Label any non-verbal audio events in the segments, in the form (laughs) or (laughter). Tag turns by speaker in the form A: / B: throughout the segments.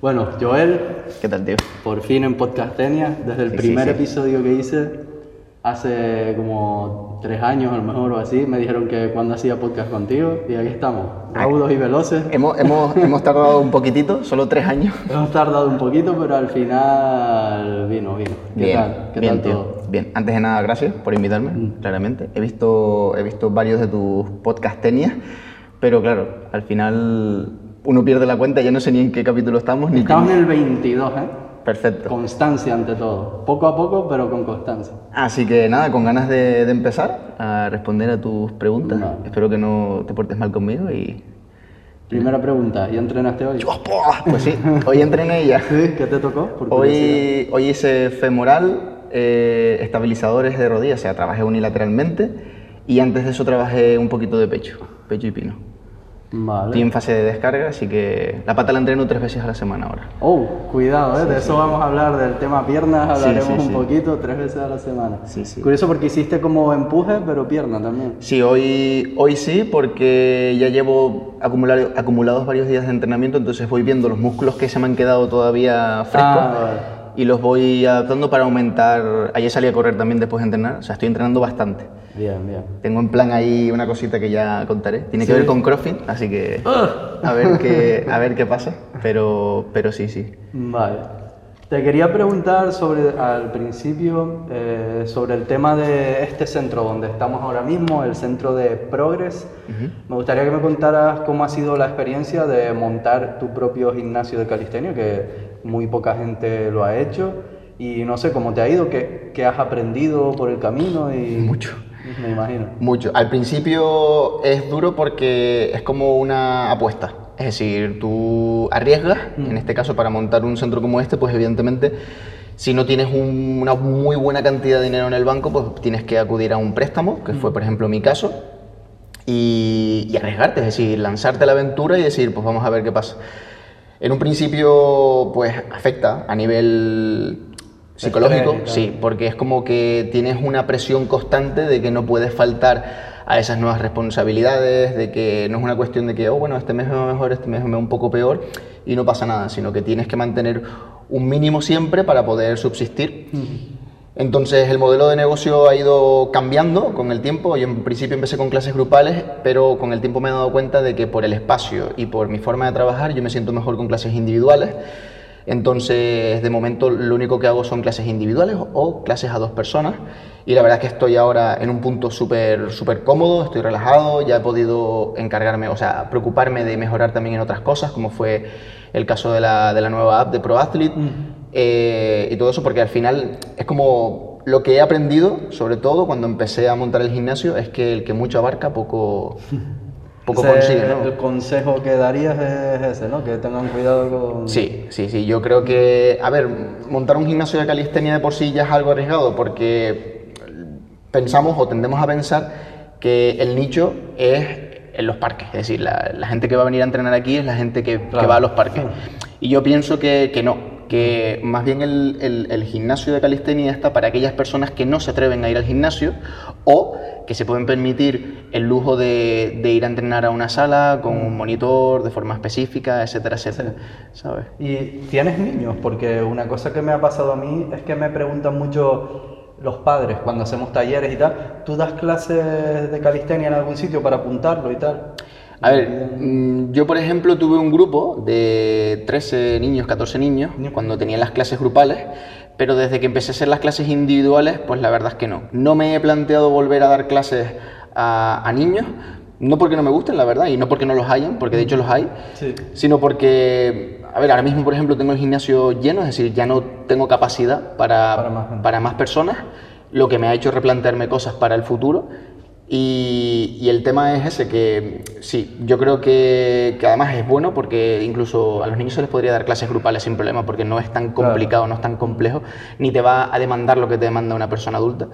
A: Bueno, Joel,
B: ¿Qué tal, tío?
A: por fin en Podcastenia, desde el
B: Sí,
A: primer
B: sí, sí.
A: episodio que hice, hace como tres años a lo mejor o así, me dijeron que cuando hacía podcast contigo, y aquí estamos, raudos y veloces.
B: Hemos, hemos, (laughs) hemos tardado un poquitito, solo tres años.
A: Hemos tardado un poquito, pero al final vino, vino. ¿Qué
B: bien,
A: tal? ¿Qué
B: bien,
A: tal
B: tío.
A: todo? Mm.
B: Bien, antes de nada, gracias por invitarme, claramente. He visto, he visto varios de tus podcastenias, pero claro, al final uno pierde la cuenta, ya no sé ni en qué capítulo estamos, ni
A: Estamos
B: qué-
A: en el 22, ¿eh?
B: Perfecto.
A: Constancia ante todo. Poco a poco, pero con constancia.
B: Así que nada, con ganas de, de empezar a responder a tus preguntas.
A: Vale.
B: Espero que no te portes mal conmigo y...
A: Primera pregunta, ¿y entrenaste hoy?
B: Pues sí, hoy entrené ella. (laughs)
A: ¿Sí? ¿Qué te tocó? Por.
B: Hoy, hoy hice femoral, eh, estabilizadores de rodillas, o sea, trabajé unilateralmente y antes de eso trabajé un poquito de pecho, pecho y pino.
A: Vale.
B: Estoy en fase de descarga, así que la pata la entreno tres veces a la semana ahora.
A: Oh, cuidado, ¿eh? de eso vamos a hablar, del tema piernas,
B: Sí,
A: hablaremos
B: sí,
A: un
B: sí.
A: poquito, tres veces a la semana.
B: Sí, sí.
A: Curioso porque hiciste como empuje, pero pierna también.
B: Sí, hoy, hoy sí, porque ya llevo acumular- acumulados varios días de entrenamiento, entonces voy viendo los músculos que se me han quedado todavía frescos
A: Ah, vale.
B: y los voy adaptando para aumentar. Ayer salí a correr también después de entrenar, o sea, estoy entrenando bastante.
A: Bien, bien.
B: Tengo en plan ahí una cosita que ya contaré. Tiene que
A: Sí.
B: ver con CrossFit, así que a ver qué, (laughs) a ver qué pasa. Pero, pero sí, sí.
A: Vale. Te quería preguntar sobre, al principio, eh, sobre el tema de este centro donde estamos ahora mismo, el centro de Progress. Me gustaría que me contaras cómo ha sido la experiencia de montar tu propio gimnasio de calistenia, que muy poca gente lo ha hecho. Y no sé cómo te ha ido, qué, qué has aprendido por el camino y...
B: Mucho.
A: Me imagino.
B: Mucho. Al principio es duro porque es como una apuesta. Es decir, tú arriesgas, en este caso para montar un centro como este, pues evidentemente si no tienes un- una muy buena cantidad de dinero en el banco, pues tienes que acudir a un préstamo, que fue por ejemplo mi caso, y, y arriesgarte, es decir, lanzarte a la aventura y decir, pues vamos a ver qué pasa. En un principio, pues afecta a nivel psicológico, sí, porque es como que tienes una presión constante de que no puedes faltar a esas nuevas responsabilidades, de que no es una cuestión de que, oh, bueno, este mes me va mejor, este mes me va un poco peor y no pasa nada, sino que tienes que mantener un mínimo siempre para poder subsistir. Entonces el modelo de negocio ha ido cambiando con el tiempo. Yo en principio empecé con clases grupales, pero con el tiempo me he dado cuenta de que por el espacio y por mi forma de trabajar yo me siento mejor con clases individuales. Entonces de momento lo único que hago son clases individuales o clases a dos personas. Y la verdad es que estoy ahora en un punto súper súper cómodo, estoy relajado, ya he podido encargarme, o sea, preocuparme de mejorar también en otras cosas, como fue el caso de la, de la nueva app de ProAthlete. Eh, y todo eso porque al final es como lo que he aprendido, sobre todo cuando empecé a montar el gimnasio, es que el que mucho abarca poco, (laughs) poco
A: Ese-.
B: ¿no?
A: El consejo que darías es ese, ¿no? Que tengan cuidado con...
B: Sí, sí, sí. Yo creo que, a ver, montar un gimnasio de calistenia de por sí ya es algo arriesgado porque pensamos o tendemos a pensar que el nicho es en los parques. Es decir, la, la gente que va a venir a entrenar aquí es la gente que, va a los parques. Y yo pienso que, que no, que más bien el, el- el gimnasio de calistenia está para aquellas personas que no se atreven a ir al gimnasio o que se pueden permitir el lujo de, de ir a entrenar a una sala con un monitor de forma específica, etcétera, etcétera. ¿Sabes?
A: ¿Y tienes niños? Porque una cosa que me ha pasado a mí es que me preguntan mucho los padres cuando hacemos talleres y tal, ¿tú das clases de calistenia en algún sitio para apuntarlo y tal?
B: A ver, mm, yo por ejemplo tuve un grupo de 13 niños, 14 niños, cuando tenía las clases grupales, pero desde que empecé a hacer las clases individuales, pues la verdad es que no. No me he planteado volver a dar clases a, a niños, no porque no me gusten, la verdad, y no porque no los hayan, porque de hecho los hay,
A: Sí.
B: sino porque, a ver, ahora mismo por ejemplo tengo el gimnasio lleno, es decir, ya no tengo capacidad para,
A: Para más gente.
B: para más personas, lo que me ha hecho replantearme cosas para el futuro. Y, y el tema es ese, que sí, yo creo que, que además es bueno porque incluso a los niños se les podría dar clases grupales sin problema porque no es tan complicado, no es tan complejo, ni te va a demandar lo que te demanda una persona adulta.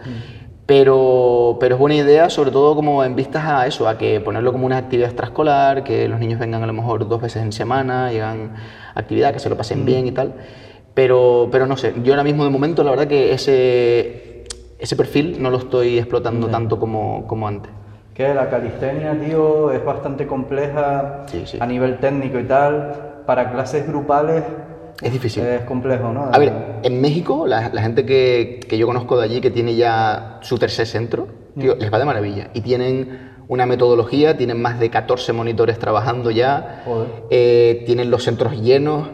B: Pero, pero es buena idea, sobre todo como en vistas a eso, a que ponerlo como una actividad extraescolar, que los niños vengan a lo mejor dos veces en semana, llegan a actividad, que se lo pasen bien y tal. Pero, pero no sé, yo ahora mismo de momento la verdad que ese, ese perfil no lo estoy explotando tanto como, como antes.
A: Que la calistenia, tío, es bastante compleja
B: Sí, sí.
A: a nivel técnico y tal. Para clases grupales
B: Es difícil.
A: Es complejo, ¿no?
B: A ver, en México, la, la gente que, que yo conozco de allí, que tiene ya su tercer centro, tío, les va de maravilla. Y tienen una metodología, tienen más de 14 monitores trabajando ya, eh, tienen los centros llenos.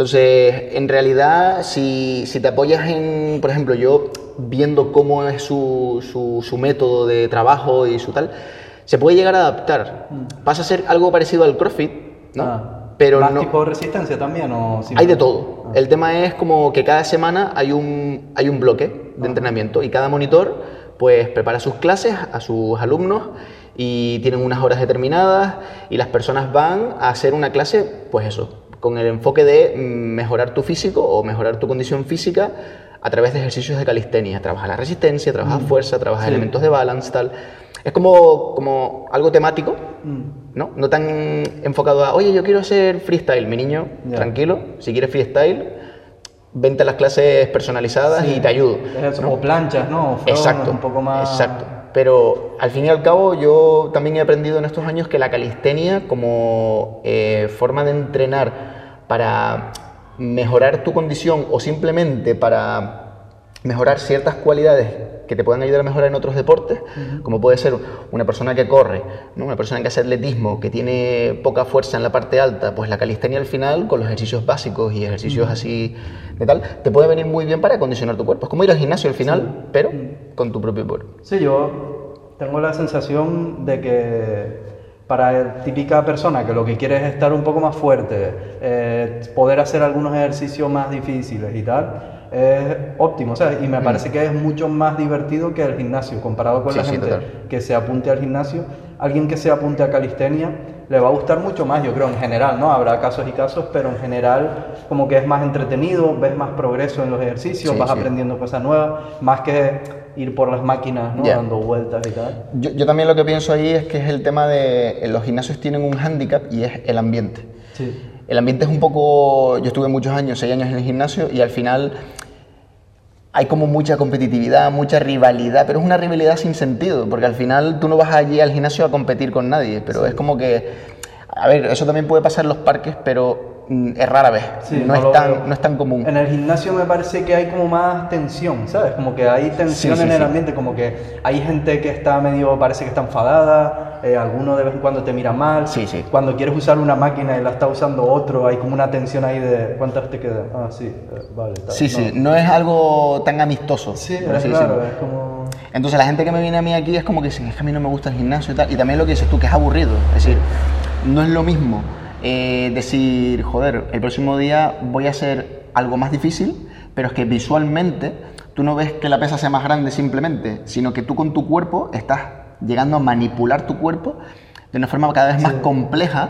B: Entonces, en realidad, si, si te apoyas en, por ejemplo, yo viendo cómo es su, su, su método de trabajo y su tal, se puede llegar a adaptar. Pasa a ser algo parecido al CrossFit, ¿no?
A: Ah.
B: Pero
A: ¿Más
B: no,
A: tipo de resistencia también o
B: hay de todo. El tema es como que cada semana hay un, hay un bloque de entrenamiento y cada monitor pues prepara sus clases a sus alumnos y tienen unas horas determinadas y las personas van a hacer una clase, pues eso, con el enfoque de mm, mejorar tu físico o mejorar tu condición física a través de ejercicios de calistenia. Trabaja la resistencia, trabaja fuerza, trabaja elementos de balance, tal. Es como, como algo temático, ¿no? No tan enfocado a, oye, yo quiero hacer freestyle, mi niño, tranquilo, si quieres freestyle, vente a las clases personalizadas y te ayudo.
A: Es eso, como planchas, ¿no? O
B: Exacto,
A: Un poco más...
B: exacto. Pero al fin y al cabo yo también he aprendido en estos años que la calistenia como eh, forma de entrenar para mejorar tu condición o simplemente para mejorar ciertas cualidades que te puedan ayudar a mejorar en otros deportes, como puede ser una persona que corre, ¿no? una persona que hace atletismo, que tiene poca fuerza en la parte alta, pues la calistenia al final, con los ejercicios básicos y ejercicios así de tal, te puede venir muy bien para acondicionar tu cuerpo. Es como ir al gimnasio al final, pero con tu propio cuerpo.
A: Sí, yo tengo la sensación de que para la típica persona que lo que quiere es estar un poco más fuerte, eh, poder hacer algunos ejercicios más difíciles y tal, es óptimo, ¿sabes? Y me parece que es mucho más divertido que el gimnasio, comparado con
B: Sí,
A: la gente que se apunte al gimnasio. Alguien que se apunte a calistenia le va a gustar mucho más, yo creo, en general, ¿no? Habrá casos y casos, pero en general como que es más entretenido, ves más progreso en los ejercicios,
B: Sí,
A: vas aprendiendo cosas nuevas, más que ir por las máquinas, ¿no?
B: Ya.
A: Dando vueltas y tal.
B: Yo, yo también lo que pienso ahí es que es el tema de los gimnasios tienen un hándicap y es el ambiente.
A: Sí.
B: El ambiente es un poco. Yo estuve muchos años, seis años en el gimnasio, y al final hay como mucha competitividad, mucha rivalidad, pero es una rivalidad sin sentido, porque al final tú no vas allí al gimnasio a competir con nadie, pero es como que. A ver, eso también puede pasar en los parques, pero es rara vez.
A: Sí,
B: no,
A: lo
B: es tan, no es tan común.
A: En el gimnasio me parece que hay como más tensión, ¿sabes? Como que hay tensión
B: Sí, sí,
A: en el ambiente, como que hay gente que está medio, parece que está enfadada, eh, alguno de vez en cuando te mira mal.
B: Sí, sí.
A: Cuando quieres usar una máquina y la está usando otro, hay como una tensión ahí de ¿cuántas te quedan? Ah, sí, eh, vale.
B: Sí,
A: No.
B: sí, no es algo tan amistoso.
A: Sí, es claro, es como...
B: Entonces la gente que me viene a mí aquí es como que dicen, es que a mí no me gusta el gimnasio y tal. Y también lo que dices tú, que es aburrido. Es decir, no es lo mismo eh, decir, joder, el próximo día voy a hacer algo más difícil, pero es que visualmente tú no ves que la pesa sea más grande simplemente, sino que tú con tu cuerpo estás llegando a manipular tu cuerpo de una forma cada vez más compleja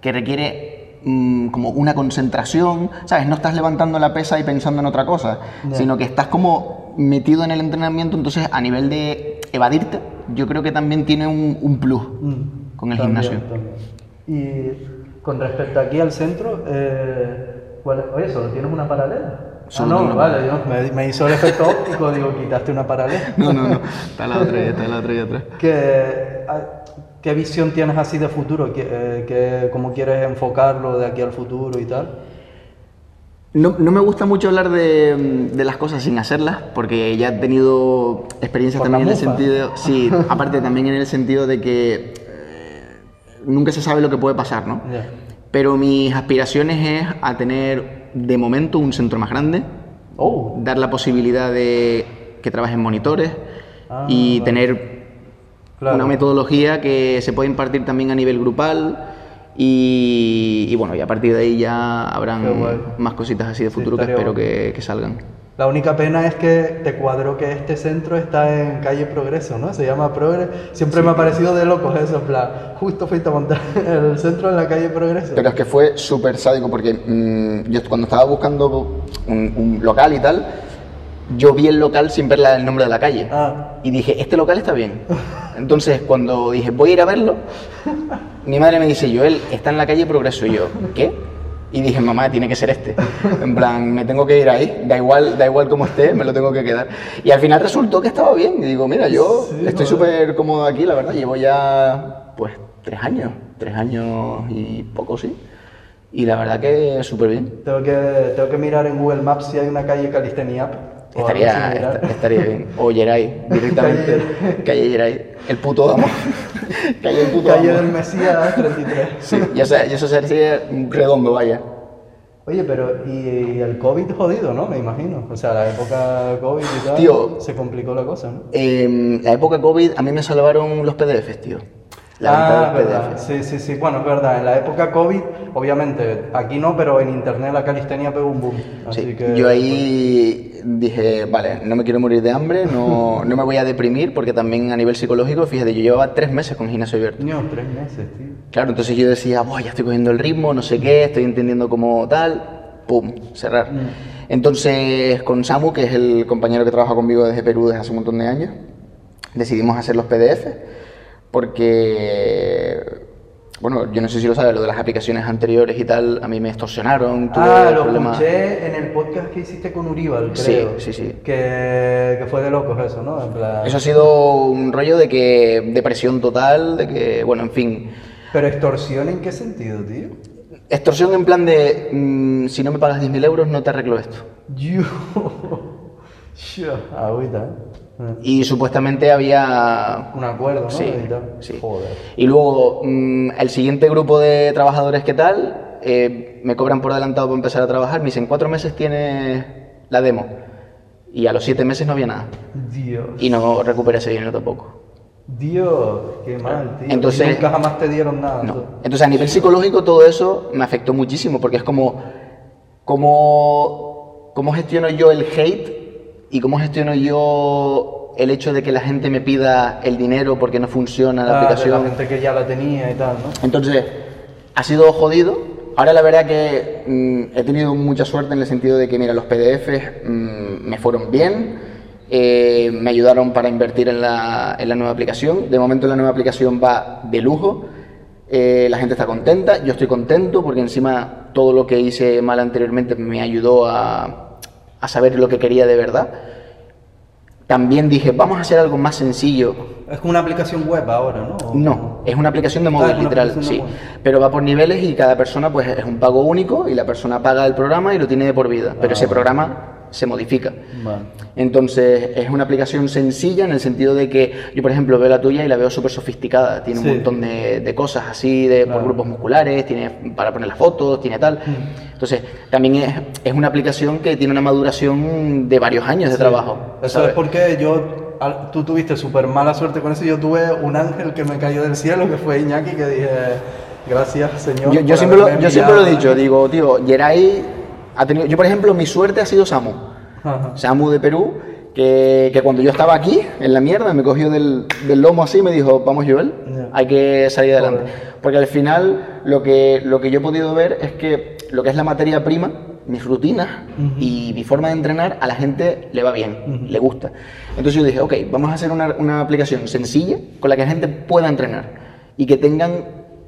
B: que requiere mm, como una concentración, ¿sabes? No estás levantando la pesa y pensando en otra cosa, sino que estás como metido en el entrenamiento, entonces a nivel de evadirte, yo creo que también tiene un, un plus
A: Mm,
B: con el
A: también,
B: gimnasio.
A: también. Y con respecto aquí al centro, eh, ¿cuál- oye, ¿solo tienes una paralela?
B: Solo
A: ah, no, vale, yo- me, me hizo el efecto óptico, digo, quitaste una paralela. (laughs)
B: No, no, no, está la otra, está la otra y atrás.
A: ¿Qué, a- ¿Qué visión tienes así de futuro? ¿Qué, eh, qué- ¿Cómo quieres enfocarlo de aquí al futuro y tal?
B: No, no me gusta mucho hablar de, de las cosas sin hacerlas, porque ya he tenido experiencias
A: Por
B: también en el sentido, sí, (laughs) aparte también en el sentido de que nunca se sabe lo que puede pasar, ¿no? Pero mis aspiraciones es a tener de momento un centro más grande,
A: Oh,
B: dar la posibilidad de que trabajen monitores
A: Ah,
B: y
A: vale.
B: tener
A: Claro.
B: una metodología que se pueda impartir también a nivel grupal y, y bueno, y a partir de ahí ya habrán más cositas así de
A: Sí,
B: futuro que
A: estaría
B: espero
A: bueno.
B: que, que salgan.
A: La única pena es que te cuadro que este centro está en calle Progreso, ¿no? Se llama Progreso. Siempre me ha parecido de locos eso, en plan, justo fuiste a montar (laughs) el centro en la calle Progreso.
B: Pero es que fue súper sádico porque mm, yo cuando estaba buscando un, un local y tal, yo vi el local sin ver la- el nombre de la calle.
A: Ah.
B: Y dije, este local está bien. Entonces, cuando dije, voy a ir a verlo, mi madre me dice, Joel, está en la calle Progreso. Y yo, ¿qué? Y dije, mamá, tiene que ser este. En plan, me tengo que ir ahí, da igual, da igual cómo esté, me lo tengo que quedar. Y al final resultó que estaba bien. Y digo, mira, yo
A: Sí,
B: estoy súper cómodo aquí, la verdad. Llevo ya, pues, tres años, tres años y poco, sí. Y la verdad que súper bien.
A: Tengo que, tengo que mirar en Google Maps si hay una calle Calistenia
B: Estaría, estaría bien. O Geray, (laughs) directamente. Calle Geray. El puto amo. (laughs) Calle el puto amo.
A: del Mesías 33.
B: Sí, y eso, y eso sería redondo, vaya.
A: Oye, pero y, y el COVID jodido, ¿no? Me imagino. O sea, la época COVID y tal,
B: Tío.
A: se complicó la cosa, ¿no?
B: En la época COVID a mí me salvaron los PDFs, tío. La
A: ah, verdad.
B: PDFs.
A: Sí, sí, sí. Bueno, es verdad. En la época COVID, obviamente, aquí no, pero en internet la calistenia pegó un boom. Así
B: Sí,
A: que...
B: Yo ahí dije, vale, no me quiero morir de hambre, no, (laughs) no me voy a deprimir, porque también a nivel psicológico, fíjate, yo llevaba tres meses con gimnasio abierto.
A: Coño, tres meses, tío.
B: Claro, entonces yo decía, "Buah, ya estoy cogiendo el ritmo, no sé qué, estoy entendiendo cómo tal, pum, cerrar. Entonces con Samu, que es el compañero que trabaja conmigo desde Perú desde hace un montón de años, decidimos hacer los PDF, porque, bueno, yo no sé si lo sabes, lo de las aplicaciones anteriores y tal, a mí me extorsionaron, tuve
A: Ah, lo
B: problemas.
A: escuché en el podcast que hiciste con Urival,
B: Sí,
A: creo.
B: sí, sí.
A: Que, que fue de locos eso, ¿no? En plan...
B: Eso ha sido un rollo de que depresión total, de que, bueno, en fin,
A: Pero extorsión en qué sentido, tío?
B: extorsión en plan de, mm, si no me pagas 10.000 euros no te arreglo esto. (laughs)
A: Yo. Yo. (laughs) Agüita, ¿eh?
B: Y supuestamente había
A: Un acuerdo, ¿no?
B: Sí, sí.
A: Joder.
B: Y luego, mm, el siguiente grupo de trabajadores que tal, eh, me cobran por adelantado para empezar a trabajar, me dicen, cuatro meses tienes la demo. Y a los siete meses no había nada.
A: Dios.
B: Y no recuperé ese dinero tampoco.
A: Dios, qué mal, tío.
B: Entonces-
A: Y nunca jamás te dieron nada.
B: No.
A: entonces.
B: Entonces, a nivel psicológico, todo eso me afectó muchísimo, porque es como, como, cómo gestiono yo el hate y cómo gestiono yo el hecho de que la gente me pida el dinero porque no funciona la
A: Ah, de
B: aplicación.
A: La gente que ya la tenía y tal, ¿no?
B: Entonces, ha sido jodido. Ahora la verdad que mm, he tenido mucha suerte en el sentido de que, mira, los PDFs mm, me fueron bien, eh, me ayudaron para invertir en la, en la nueva aplicación. De momento la nueva aplicación va de lujo, eh, la gente está contenta, yo estoy contento porque encima todo lo que hice mal anteriormente me ayudó a, a saber lo que quería de verdad. También dije, vamos a hacer algo más sencillo,
A: Es como una aplicación web ahora, ¿no? ¿O-
B: no, es una aplicación de
A: Ah,
B: móvil, literal, sí.
A: móvil.
B: Pero va por niveles y cada persona pues es un pago único y la persona paga el programa y lo tiene de por vida. Pero
A: Ah.
B: ese programa se modifica.
A: Vale.
B: Entonces es una aplicación sencilla en el sentido de que yo, por ejemplo, veo la tuya y la veo súper sofisticada. Tiene
A: Sí.
B: un montón de, de cosas así, de, por grupos musculares, tiene para poner las fotos, tiene tal. Entonces también es, es una aplicación que tiene una maduración de varios años de trabajo.
A: Eso
B: ¿sabes?
A: es porque yo, tú tuviste súper mala suerte con eso. Yo tuve un ángel que me cayó del cielo, que fue Iñaki, que dije, gracias, señor.
B: Yo, yo siempre lo, yo siempre lo he
A: enviado".
B: dicho, digo, tío, Geray ha tenido. Yo, por ejemplo, mi suerte ha sido Samu.
A: Ajá.
B: Samu de Perú, que, que cuando yo estaba aquí, en la mierda, me cogió del, del lomo así y me dijo, vamos, Joel,
A: Ya.
B: hay que salir adelante.
A: Joder.
B: Porque al final, lo que, lo que yo he podido ver es que lo que es la materia prima, mis rutinas y mi forma de entrenar, a la gente le va bien, le gusta. Entonces yo dije, ok, vamos a hacer una, una aplicación sencilla con la que la gente pueda entrenar y que tengan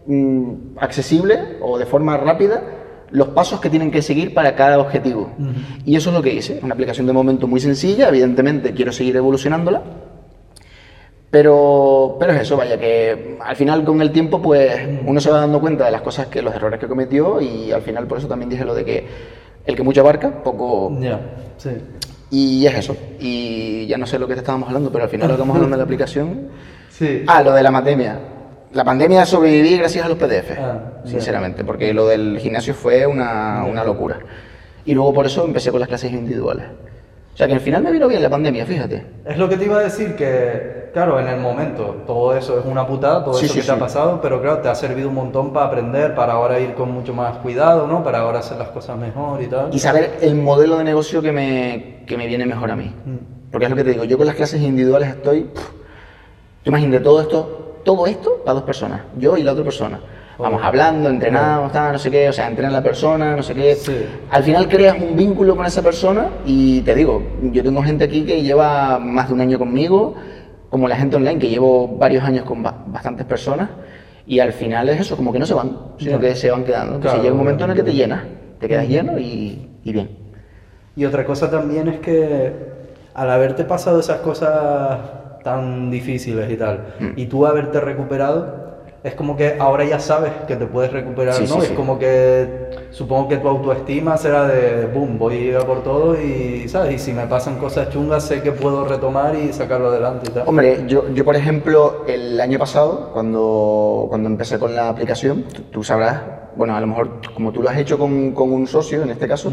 B: mm, accesible o de forma rápida los pasos que tienen que seguir para cada objetivo. Y eso es lo que hice, una aplicación de momento muy sencilla, evidentemente quiero seguir evolucionándola, pero, pero es eso, vaya, que al final con el tiempo pues uno se va dando cuenta de las cosas que, los errores que cometió y al final por eso también dije lo de que el que mucho abarca, poco...
A: Ya, sí.
B: Y es eso. Y ya no sé lo que te estábamos hablando, pero al final lo que estamos hablando de la aplicación...
A: Sí.
B: Ah, lo de la pandemia. La pandemia sobreviví gracias a los PDF,
A: Ah,
B: sinceramente, porque lo del gimnasio fue una, una locura. Y luego por eso empecé con las clases individuales. O sea que al final me vino bien la pandemia, fíjate.
A: Es lo que te iba a decir, que claro, en el momento todo eso es una putada, todo
B: Sí,
A: eso
B: sí,
A: que te ha
B: sí.
A: pasado, pero claro, te ha servido un montón para aprender, para ahora ir con mucho más cuidado, ¿no? Para ahora hacer las cosas mejor y tal.
B: Y saber el modelo de negocio que me, que me viene mejor a mí.
A: Mm.
B: Porque es lo que te digo, yo con las clases individuales estoy... pff, tú imagínate todo esto, todo esto para dos personas, yo y la otra persona. Vamos
A: Oh.
B: hablando, entrenamos, tal, no sé qué, o sea, entrena la persona, no sé qué.
A: Sí.
B: Al final creas un vínculo con esa persona y te digo, yo tengo gente aquí que lleva más de un año conmigo, como la gente online que llevo varios años con ba- bastantes personas y al final es eso, como que no se van, sino que se van quedando. Entonces
A: Claro,
B: llega un momento en el que te llenas, te quedas lleno y, y bien.
A: Y otra cosa también es que al haberte pasado esas cosas tan difíciles y tal,
B: Mm.
A: y tú haberte recuperado, es como que ahora ya sabes que te puedes recuperar,
B: Sí,
A: ¿no?
B: sí,
A: es
B: sí.
A: como que supongo que tu autoestima será de, boom, voy a por todo y, ¿sabes? Y si me pasan cosas chungas sé que puedo retomar y sacarlo adelante y tal.
B: Hombre, yo, yo por ejemplo, el año pasado, cuando, cuando empecé con la aplicación, tú, tú sabrás, bueno, a lo mejor como tú lo has hecho con, con un socio, en este caso,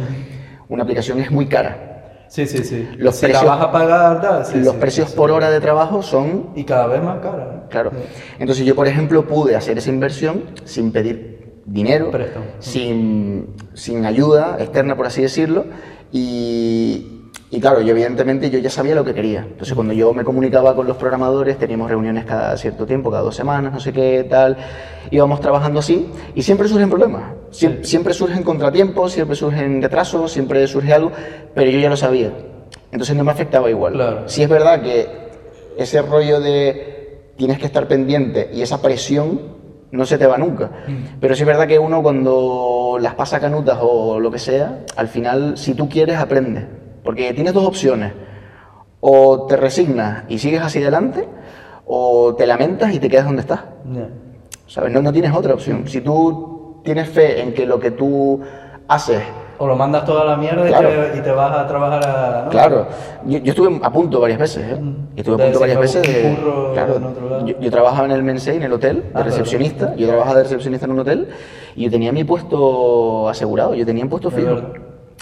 B: una aplicación es muy cara.
A: Sí, sí, sí.
B: Los
A: si
B: precios-
A: la vas a pagar, sí,
B: Los
A: sí,
B: precios por hora de trabajo son
A: Y cada vez más cara. ¿eh?
B: Claro. Entonces yo, por ejemplo, pude hacer esa inversión sin pedir dinero, sin, sin ayuda externa, por así decirlo. Y, y claro, yo evidentemente yo ya sabía lo que quería. Entonces cuando yo me comunicaba con los programadores, teníamos reuniones cada cierto tiempo, cada dos semanas, no sé qué tal, íbamos trabajando así y siempre surgen problemas.
A: Sí.
B: Siempre surgen contratiempos, siempre surgen retrasos, siempre surge algo, pero yo ya lo sabía. Entonces no me afectaba igual.
A: Claro.
B: Sí es verdad que ese rollo de tienes que estar pendiente y esa presión no se te va nunca. Pero sí es verdad que uno cuando las pasa canutas o lo que sea, al final, si tú quieres, aprendes. Porque tienes dos opciones. O te resignas y sigues hacia adelante, o te lamentas y te quedas donde estás.
A: Ya.
B: ¿Sabes? No, no tienes otra opción. Si tú tienes fe en que lo que tú haces
A: O lo mandas toda la mierda y
B: Claro.
A: te- y, te, vas a trabajar a... ¿no?
B: Claro, yo, yo estuve a punto varias veces, ¿eh?
A: Mm.
B: Estuve a punto varias veces de... claro, yo, yo trabajaba en el Mensei, en el hotel, de
A: Ah, claro.
B: recepcionista. Yo trabajaba de recepcionista en un hotel y yo tenía mi puesto asegurado, yo tenía un puesto fijo.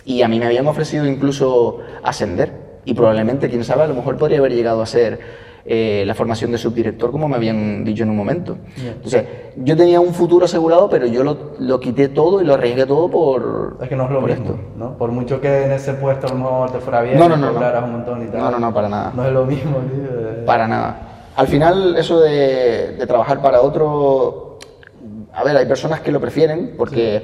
B: Y a mí me habían ofrecido incluso ascender. Y probablemente, quién sabe, a lo mejor podría haber llegado a ser eh, la formación de subdirector, como me habían dicho en un momento.
A: Ya.
B: Entonces, yo tenía un futuro asegurado, pero yo lo, lo quité todo y lo arriesgué todo por,
A: Es que no es lo
B: por
A: mismo,
B: esto.
A: ¿no? Por mucho que en ese puesto a lo mejor te fuera bien,
B: No, no, no, no.
A: un montón y tal.
B: No, no, no, para nada.
A: No es lo mismo, tío.
B: Para nada. Al final, eso de, de trabajar para otro, a ver, hay personas que lo prefieren porque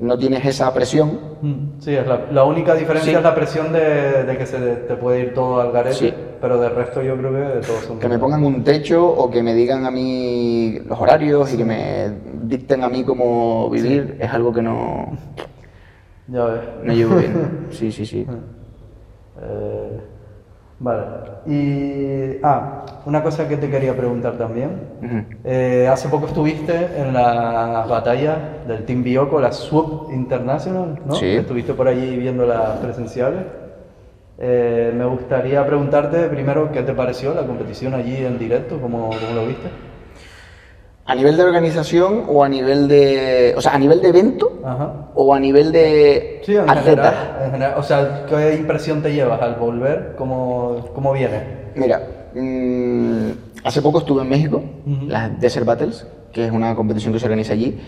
B: no tienes esa presión.
A: Mm, Sí, es la, la única diferencia
B: Sí.
A: es la presión de, de que se te, puede ir todo al garete,
B: Sí.
A: pero de resto yo creo que todos son...
B: Que me pongan un techo o que me digan a mí los horarios y que me dicten a mí cómo vivir es algo que no,
A: Ya ves.
B: no llevo bien. (laughs) Sí, sí, sí.
A: Eh, vale. Y... Ah, una cosa que te quería preguntar también. Eh, hace poco estuviste en la batalla del Team Bioco, la SWOP International, ¿no?
B: Sí.
A: Estuviste por allí viendo las presenciales. Eh, me gustaría preguntarte primero qué te pareció la competición allí en directo, cómo, cómo lo viste.
B: A nivel de organización o a nivel de. O sea, a nivel de evento
A: Ajá.
B: o a nivel de
A: Sí, en
B: atletas.
A: general, en general. O sea, ¿qué impresión te llevas al volver? ¿Cómo, cómo viene?
B: Mira, mm, hace poco estuve en México,
A: Ujú.
B: las Desert Battles, que es una competición que se organiza allí,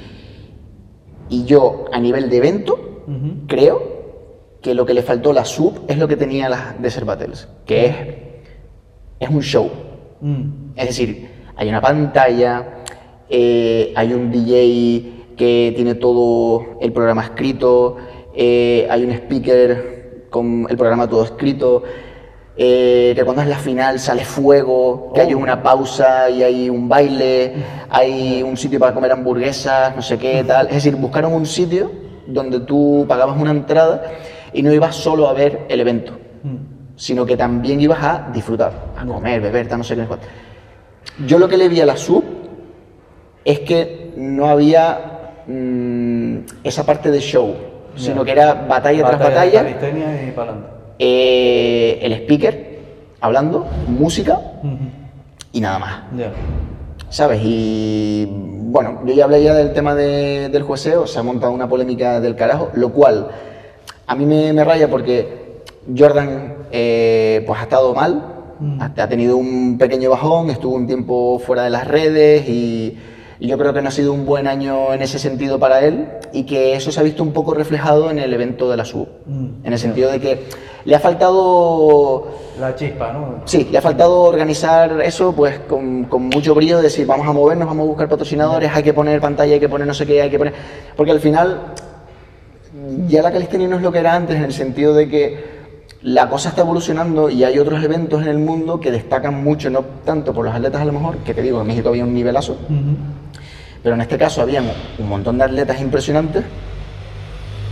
B: y yo a nivel de evento
A: Ujú.
B: creo que lo que le faltó a la sub es lo que tenía las Desert Battles, que es, es un show.
A: Mm.
B: Es decir, hay una pantalla, eh, hay un DJ que tiene todo el programa escrito, eh, hay un speaker con el programa todo escrito, eh, que cuando es la final sale fuego, que hay una pausa y hay un baile, hay un sitio para comer hamburguesas, no sé qué, tal. Es decir, buscaron un sitio donde tú pagabas una entrada y no ibas solo a ver el evento,
A: Mm.
B: sino que también ibas a disfrutar, a comer, beber, tal, no sé qué. Yo lo que le vi a la sub es que no había mm, esa parte de show, sino que era batalla, tras batalla,
A: y para
B: eh, el speaker hablando, música y nada más.
A: Ya.
B: ¿Sabes? Y bueno, yo ya hablé ya del tema de- del jueceo, se ha montado una polémica del carajo, lo cual a mí me, me raya porque Jordan eh, pues ha estado mal,
A: Mm.
B: ha, ha tenido un pequeño bajón, estuvo un tiempo fuera de las redes y, y yo creo que no ha sido un buen año en ese sentido para él y que eso se ha visto un poco reflejado en el evento de la SUB,
A: Mm.
B: en el sentido de que le ha faltado
A: La chispa, ¿no?
B: Sí, le ha faltado organizar eso pues con, con mucho brillo, de decir, vamos a movernos, vamos a buscar patrocinadores, hay que poner pantalla, hay que poner no sé qué, hay que poner... Porque al final ya la calistenia no es lo que era antes en el sentido de que la cosa está evolucionando y hay otros eventos en el mundo que destacan mucho, no tanto por los atletas a lo mejor, que te digo, en México había un nivelazo,
A: Ujú.
B: pero en este caso había un montón de atletas impresionantes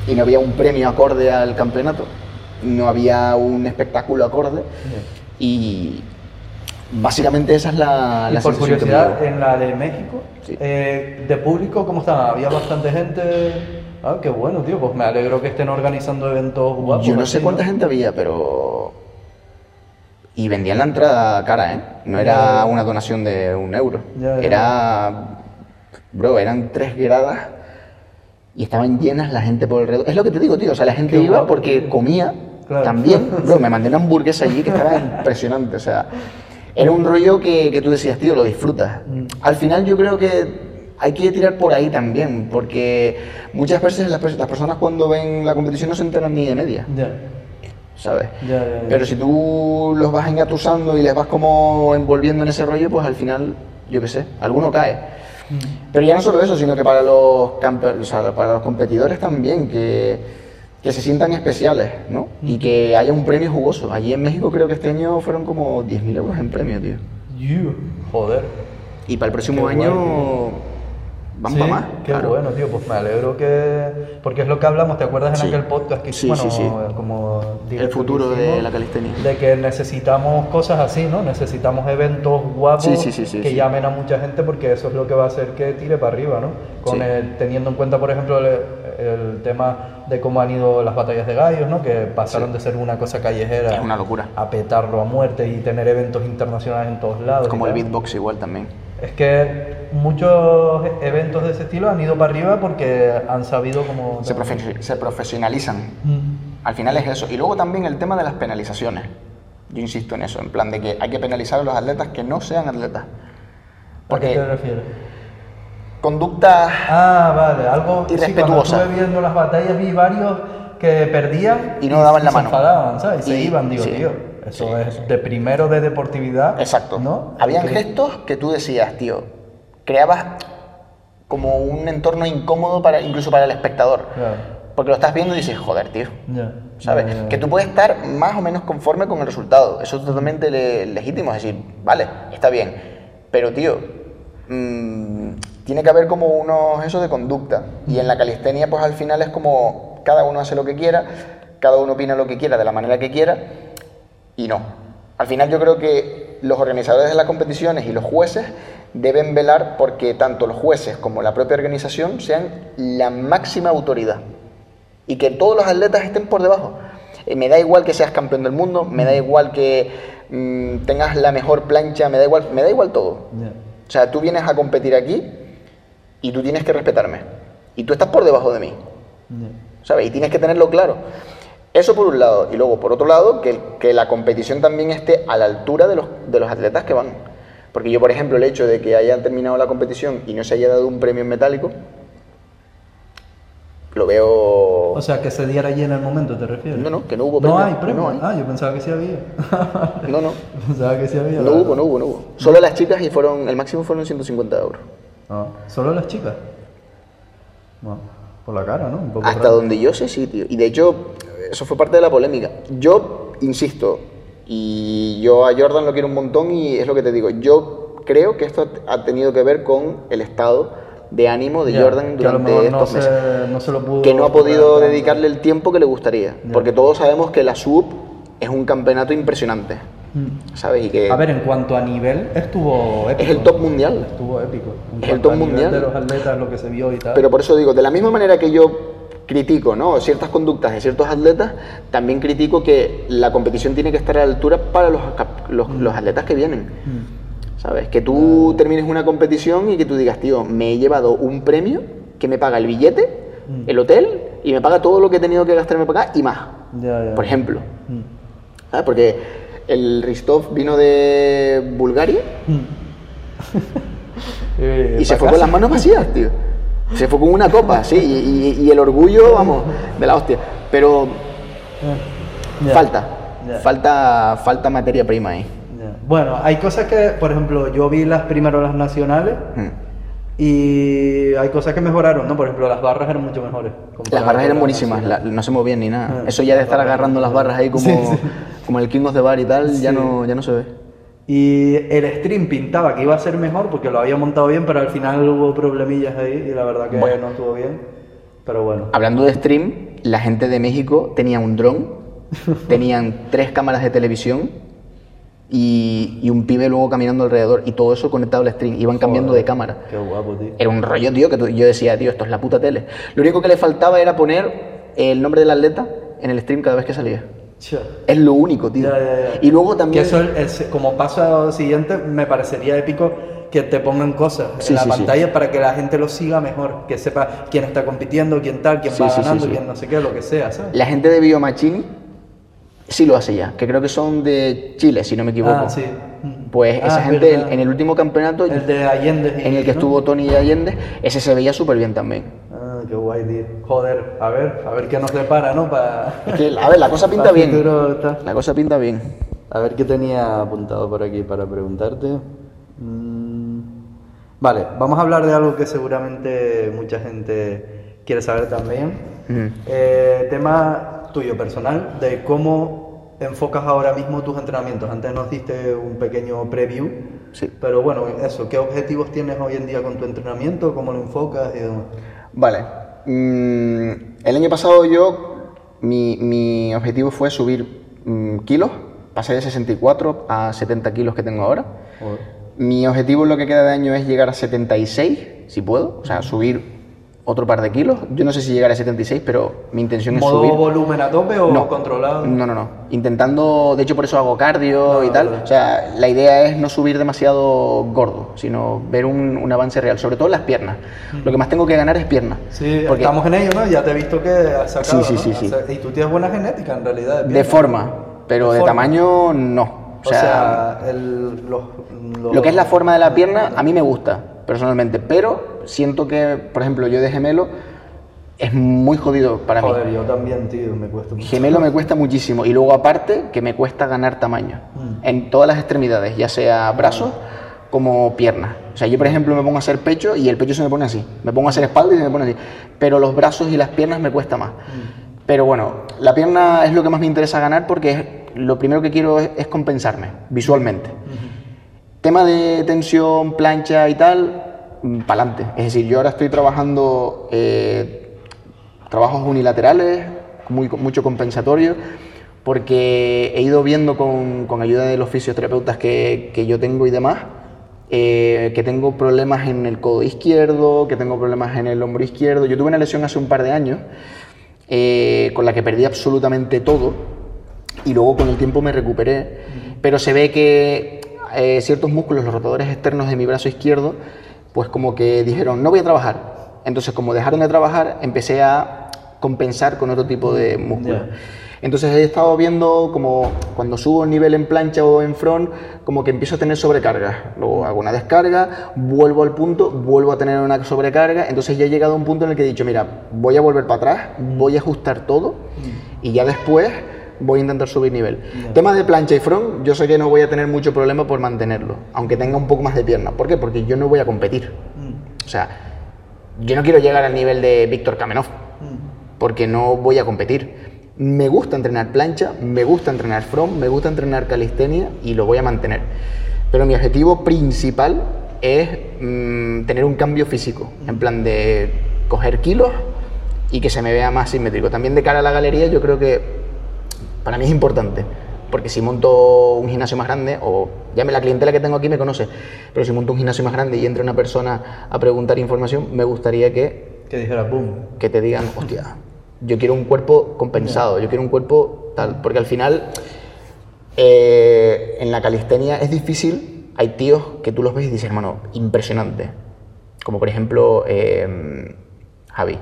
B: y no había un premio acorde al campeonato, no había un espectáculo acorde y Básicamente esa es la,
A: Y
B: la
A: por
B: que me
A: curiosidad, en la de México,
B: Sí.
A: eh, de público, ¿cómo estaba? ¿Había bastante gente? Ah, qué bueno, tío. Pues me alegro que estén organizando eventos guapos.
B: Yo no sé cuánta gente había, pero... Y vendían la entrada cara, ¿eh? No era una donación de un euro.
A: Ya, ya.
B: Era... Bro, eran tres gradas y estaban llenas la gente por alrededor. Es lo que te digo, tío. O sea, la gente
A: Qué
B: iba
A: guapo,
B: porque
A: tío.
B: comía
A: Claro.
B: también. (laughs) Bro, me mandé una hamburguesa allí que estaba (laughs) impresionante. O sea, era un rollo que, que tú decías, tío, lo disfrutas.
A: Mm.
B: Al final yo creo que hay que tirar por ahí también, porque muchas veces las, las personas cuando ven la competición no se enteran ni de media.
A: Ya,
B: ¿sabes?
A: ya, ya, ya.
B: Pero si tú los vas engatusando y les vas como envolviendo en ese rollo, pues al final, yo qué sé, alguno cae.
A: Mm.
B: Pero ya no solo eso, sino que para los, o sea, para los competidores también, que, que se sientan especiales, ¿no? Y que haya un premio jugoso. Allí en México creo que este año fueron como 10.000 euros en premio, tío.
A: You, Joder.
B: Y para el próximo
A: Qué
B: año
A: guay,
B: van
A: Sí,
B: para más.
A: Qué
B: claro.
A: bueno, tío. Pues me alegro que. Porque es lo que hablamos, ¿te acuerdas en
B: Sí.
A: aquel podcast que
B: Sí,
A: bueno,
B: sí, sí.
A: como
B: El futuro de
A: hicimos,
B: la calistenia.
A: De que necesitamos cosas así, ¿no? Necesitamos eventos guapos
B: Sí, sí, sí, sí,
A: que llamen a mucha gente porque eso es lo que va a hacer que tire para arriba, ¿no? Con el- teniendo en cuenta, por ejemplo, el, el tema de cómo han ido las batallas de gallos, ¿no? Que pasaron de ser una cosa callejera
B: Es una locura.
A: a petarlo a muerte y tener eventos internacionales en todos lados.
B: Como el beatbox igual también.
A: Es que muchos eventos de ese estilo han ido para arriba porque han sabido cómo...
B: Se, profe- se profesionalizan.
A: Mm.
B: Al final es eso. Y luego también el tema de las penalizaciones. Yo insisto en eso, en plan de que hay que penalizar a los atletas que no sean atletas.
A: ¿A qué te refieres?
B: conducta...
A: Ah, vale, algo... Sí,
B: Irrespetuosa.
A: cuando estuve viendo las batallas vi varios que perdían
B: Y no daban la
A: se
B: mano.
A: enfadaban, ¿sabes? Y se iban, digo,
B: sí,
A: tío. Eso
B: sí.
A: es de primero de deportividad.
B: Exacto.
A: ¿no?
B: Habían
A: Que-
B: gestos que tú decías, tío, creabas como un entorno incómodo para incluso para el espectador.
A: Claro.
B: Porque lo estás viendo y dices, joder, tío.
A: Ya,
B: ¿Sabes?
A: ya.
B: Que tú puedes estar más o menos conforme con el resultado. Eso es totalmente le- legítimo. Es decir, vale, está bien. Pero, tío, mm, tiene que haber como unos eso de conducta. Y en la calistenia, pues al final es como cada uno hace lo que quiera, cada uno opina lo que quiera de la manera que quiera. Y no. Al final yo creo que los organizadores de las competiciones y los jueces deben velar porque tanto los jueces como la propia organización sean la máxima autoridad y que todos los atletas estén por debajo. Eh, me da igual que seas campeón del mundo, me da igual que mm, tengas la mejor plancha, me da igual, me da igual todo.
A: Ya.
B: O sea, tú vienes a competir aquí y tú tienes que respetarme. Y tú estás por debajo de mí. ¿sabes? Y tienes que tenerlo claro. Eso por un lado. Y luego, por otro lado, que, que la competición también esté a la altura de los, de los atletas que van. Porque yo, por ejemplo, el hecho de que hayan terminado la competición y no se haya dado un premio en metálico, lo veo...
A: O sea, que se diera allí en el momento, ¿te refieres?
B: No, no, que no hubo
A: No
B: premio,
A: hay premio.
B: no hay.
A: Ah, yo pensaba que sí había. (laughs)
B: No, no. (laughs)
A: pensaba que sí había.
B: No hubo, no hubo, no hubo. Solo las chicas y fueron, el máximo fueron 150 euros.
A: Ah, ¿Solo las chicas? Bueno, por la cara, ¿no? Un poco
B: Hasta
A: raro.
B: donde yo sé, sí, tío. Y de hecho, eso fue parte de la polémica. Yo, insisto, y yo a Jordan lo quiero un montón y es lo que te digo, yo creo que esto ha tenido que ver con el estado de ánimo de
A: Ya,
B: Jordan
A: que
B: durante
A: no
B: estos meses.
A: se, no se lo pudo
B: Que no ha podido dedicarle el tiempo que le gustaría.
A: Ya.
B: Porque todos sabemos que la SUB es un campeonato impresionante,
A: Mm.
B: ¿sabes? Y que
A: A ver, en cuanto a nivel, estuvo épico.
B: es el top mundial.
A: Estuvo épico. En
B: Es el top mundial.
A: de los atletas, lo que se vio y tal.
B: Pero por eso digo, de la misma manera que yo critico ¿no? ciertas conductas de ciertos atletas, también critico que la competición tiene que estar a la altura para los, los, los atletas que vienen.
A: Mm.
B: ¿Sabes? Que tú termines una competición y que tú digas, tío, me he llevado un premio que me paga el billete,
A: Mm.
B: el hotel y me paga todo lo que he tenido que gastarme para acá y más. Por ejemplo.
A: Mm.
B: ¿Sabes? Porque el Ristov vino de Bulgaria (laughs) y se fue con las manos vacías, tío. Se fue con una copa, sí, y, y- y el orgullo, vamos, de la hostia. Pero falta, falta, falta materia prima ahí.
A: Ya. Bueno, hay cosas que, por ejemplo, yo vi las primero las nacionales
B: Hmm.
A: y hay cosas que mejoraron, ¿no? Por ejemplo, las barras eran mucho mejores.
B: Las barras eran buenísimas, la- no se movían ni nada.
A: Ah,
B: Eso ya de estar agarrando las barras ahí como,
A: Sí, sí.
B: como el King of the Bar y tal, ya, no, ya no se ve.
A: Y el stream pintaba que iba a ser mejor porque lo había montado bien, pero al final hubo problemillas ahí y la verdad que
B: Bueno.
A: no estuvo bien. Pero bueno.
B: Hablando de stream, la gente de México tenía un dron, (laughs) tenían tres cámaras de televisión y, y un pibe luego caminando alrededor y todo eso conectado al stream. Iban cambiando de cámara.
A: Qué guapo, tío.
B: Era un rollo, tío, que tú- yo decía, tío, esto es la puta tele. Lo único que le faltaba era poner el nombre del atleta en el stream cada vez que salía. Es lo único, tío.
A: Ya, ya.
B: Y luego
A: Que
B: también...
A: eso, es, como paso siguiente, me parecería épico que te pongan cosas
B: Sí,
A: en la
B: sí, sí.
A: pantalla para que la gente lo siga mejor, que sepa quién está compitiendo, quién tal, quién
B: Sí,
A: va
B: sí, sí,
A: ganando,
B: sí.
A: quién no sé qué, lo que sea, ¿sabes?
B: La gente de Biomachine sí lo hace ya, que creo que son de Chile, si no me equivoco.
A: Ah, sí.
B: Pues
A: Ah,
B: esa
A: es
B: gente
A: verdad.
B: en el último campeonato
A: El de Allende.
B: en el que
A: ¿no?
B: estuvo Tony Allende, ese se veía súper bien también.
A: Qué guay, tío. Joder, a ver, a ver qué nos depara, ¿no? Para...
B: Es que, a ver, la (laughs) cosa pinta bien.
A: futuro.
B: La cosa pinta bien.
A: A ver qué tenía apuntado por aquí para preguntarte. Mm, Vale, vamos a hablar de algo que seguramente mucha gente quiere saber también.
B: Ujú.
A: Eh, tema tuyo personal, de cómo enfocas ahora mismo tus entrenamientos. Antes nos diste un pequeño preview,
B: Sí.
A: pero bueno, eso, ¿qué objetivos tienes hoy en día con tu entrenamiento? ¿Cómo lo enfocas y demás?
B: Vale. Mm, el año pasado yo, mi, mi objetivo fue subir mm, kilos. Pasé de 64 a 70 kilos que tengo ahora.
A: Joder.
B: Mi objetivo en lo que queda de año es llegar a 76, si puedo. O sea, subir otro par de kilos. Yo no sé si llegar a 76, pero mi intención es
A: ¿Modo
B: subir...
A: volumen a tope o
B: No.
A: controlado?
B: No, no, no. Intentando, de hecho por eso hago cardio
A: Ah,
B: y tal.
A: vale.
B: O sea, la idea es no subir demasiado gordo, sino ver un, un avance real, sobre todo en las piernas. Lo que más tengo que ganar es piernas.
A: Sí,
B: Porque
A: estamos en ello, ¿no? Ya te he visto que has sacado,
B: Sí, sí,
A: ¿no?
B: sí, sí.
A: Y tú tienes buena genética, en realidad.
B: de
A: piernas.
B: forma, pero
A: De
B: de,
A: forma.
B: tamaño no.
A: O sea, el- los, los-
B: Lo que es la forma de la pierna a mí me gusta, personalmente, pero siento que, por ejemplo, yo de gemelo es muy jodido para mí.
A: Joder, yo también, tío, me cuesta mucho.
B: Gemelo me cuesta muchísimo y luego aparte que me cuesta ganar tamaño
A: Mm.
B: en todas las extremidades, ya sea brazos como piernas. O sea, yo por ejemplo me pongo a hacer pecho y el pecho se me pone así. Me pongo a hacer espalda y se me pone así. Pero los brazos y las piernas me cuesta más.
A: Mm.
B: Pero bueno, la pierna es lo que más me interesa ganar porque es- lo primero que quiero es, es compensarme visualmente. Tema de tensión, plancha y tal, para adelante. Es decir, yo ahora estoy trabajando eh, trabajos unilaterales, muy, mucho compensatorio, porque he ido viendo con, con ayuda de los fisioterapeutas que, que yo tengo y demás, eh, que tengo problemas en el codo izquierdo, que tengo problemas en el hombro izquierdo. Yo tuve una lesión hace un par de años eh, con la que perdí absolutamente todo y luego con el tiempo me recuperé, pero se ve que eh, ciertos músculos, los rotadores externos de mi brazo izquierdo, pues como que dijeron, no voy a trabajar. Entonces, como dejaron de trabajar, empecé a compensar con otro tipo de músculos. Entonces he estado viendo como cuando subo el nivel en plancha o en front, como que empiezo a tener sobrecarga. Luego hago una descarga, vuelvo al punto, vuelvo a tener una sobrecarga. Entonces ya he llegado a un punto en el que he dicho, mira, voy a volver para atrás, voy a ajustar todo y ya después voy a intentar subir nivel. Tema de plancha y front, yo sé que no voy a tener mucho problema por mantenerlo, aunque tenga un poco más de pierna. ¿Por qué? Porque yo no voy a competir.
A: Mm,
B: O sea, yo no quiero llegar al nivel de Víctor Kamenov
A: mm.
B: porque no voy a competir. Me gusta entrenar plancha, me gusta entrenar front, me gusta entrenar calistenia y lo voy a mantener. Pero mi objetivo principal es mm, tener un cambio físico, en plan de coger kilos y que se me vea más simétrico. También de cara a la galería yo creo que para mí es importante, porque si monto un gimnasio más grande, o ya me la clientela que tengo aquí me conoce, pero si monto un gimnasio más grande y entra una persona a preguntar información, me gustaría que
A: Que dijera, boom.
B: que te digan, hostia, yo quiero un cuerpo compensado, yo quiero un cuerpo tal, porque al final eh, en la calistenia es difícil, hay tíos que tú los ves y dices, hermano, impresionante, como por ejemplo eh, Javi,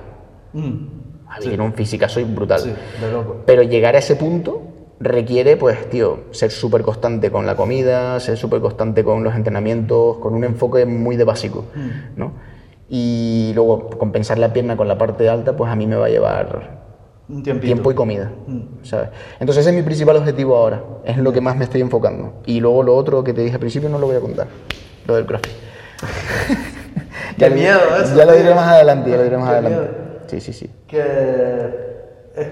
A: Mm.
B: Javi
A: Sí.
B: tiene un físicazo brutal,
A: Sí, de loco.
B: pero llegar a ese punto requiere, pues, tío, ser súper constante con la comida, ser súper constante con los entrenamientos, con un enfoque muy de básico,
A: Mm.
B: ¿no? Y luego compensar la pierna con la parte alta, pues a mí me va a llevar
A: Un
B: tiempo y comida,
A: Mm.
B: ¿sabes? Entonces ese es mi principal objetivo ahora, es lo que más me estoy enfocando. Y luego lo otro que te dije al principio no lo voy a contar, lo del CrossFit.
A: Qué (laughs)
B: lo-
A: miedo eso,
B: Ya lo diré más adelante, ya lo diré más
A: Qué
B: adelante.
A: miedo.
B: Sí, sí, sí.
A: que es,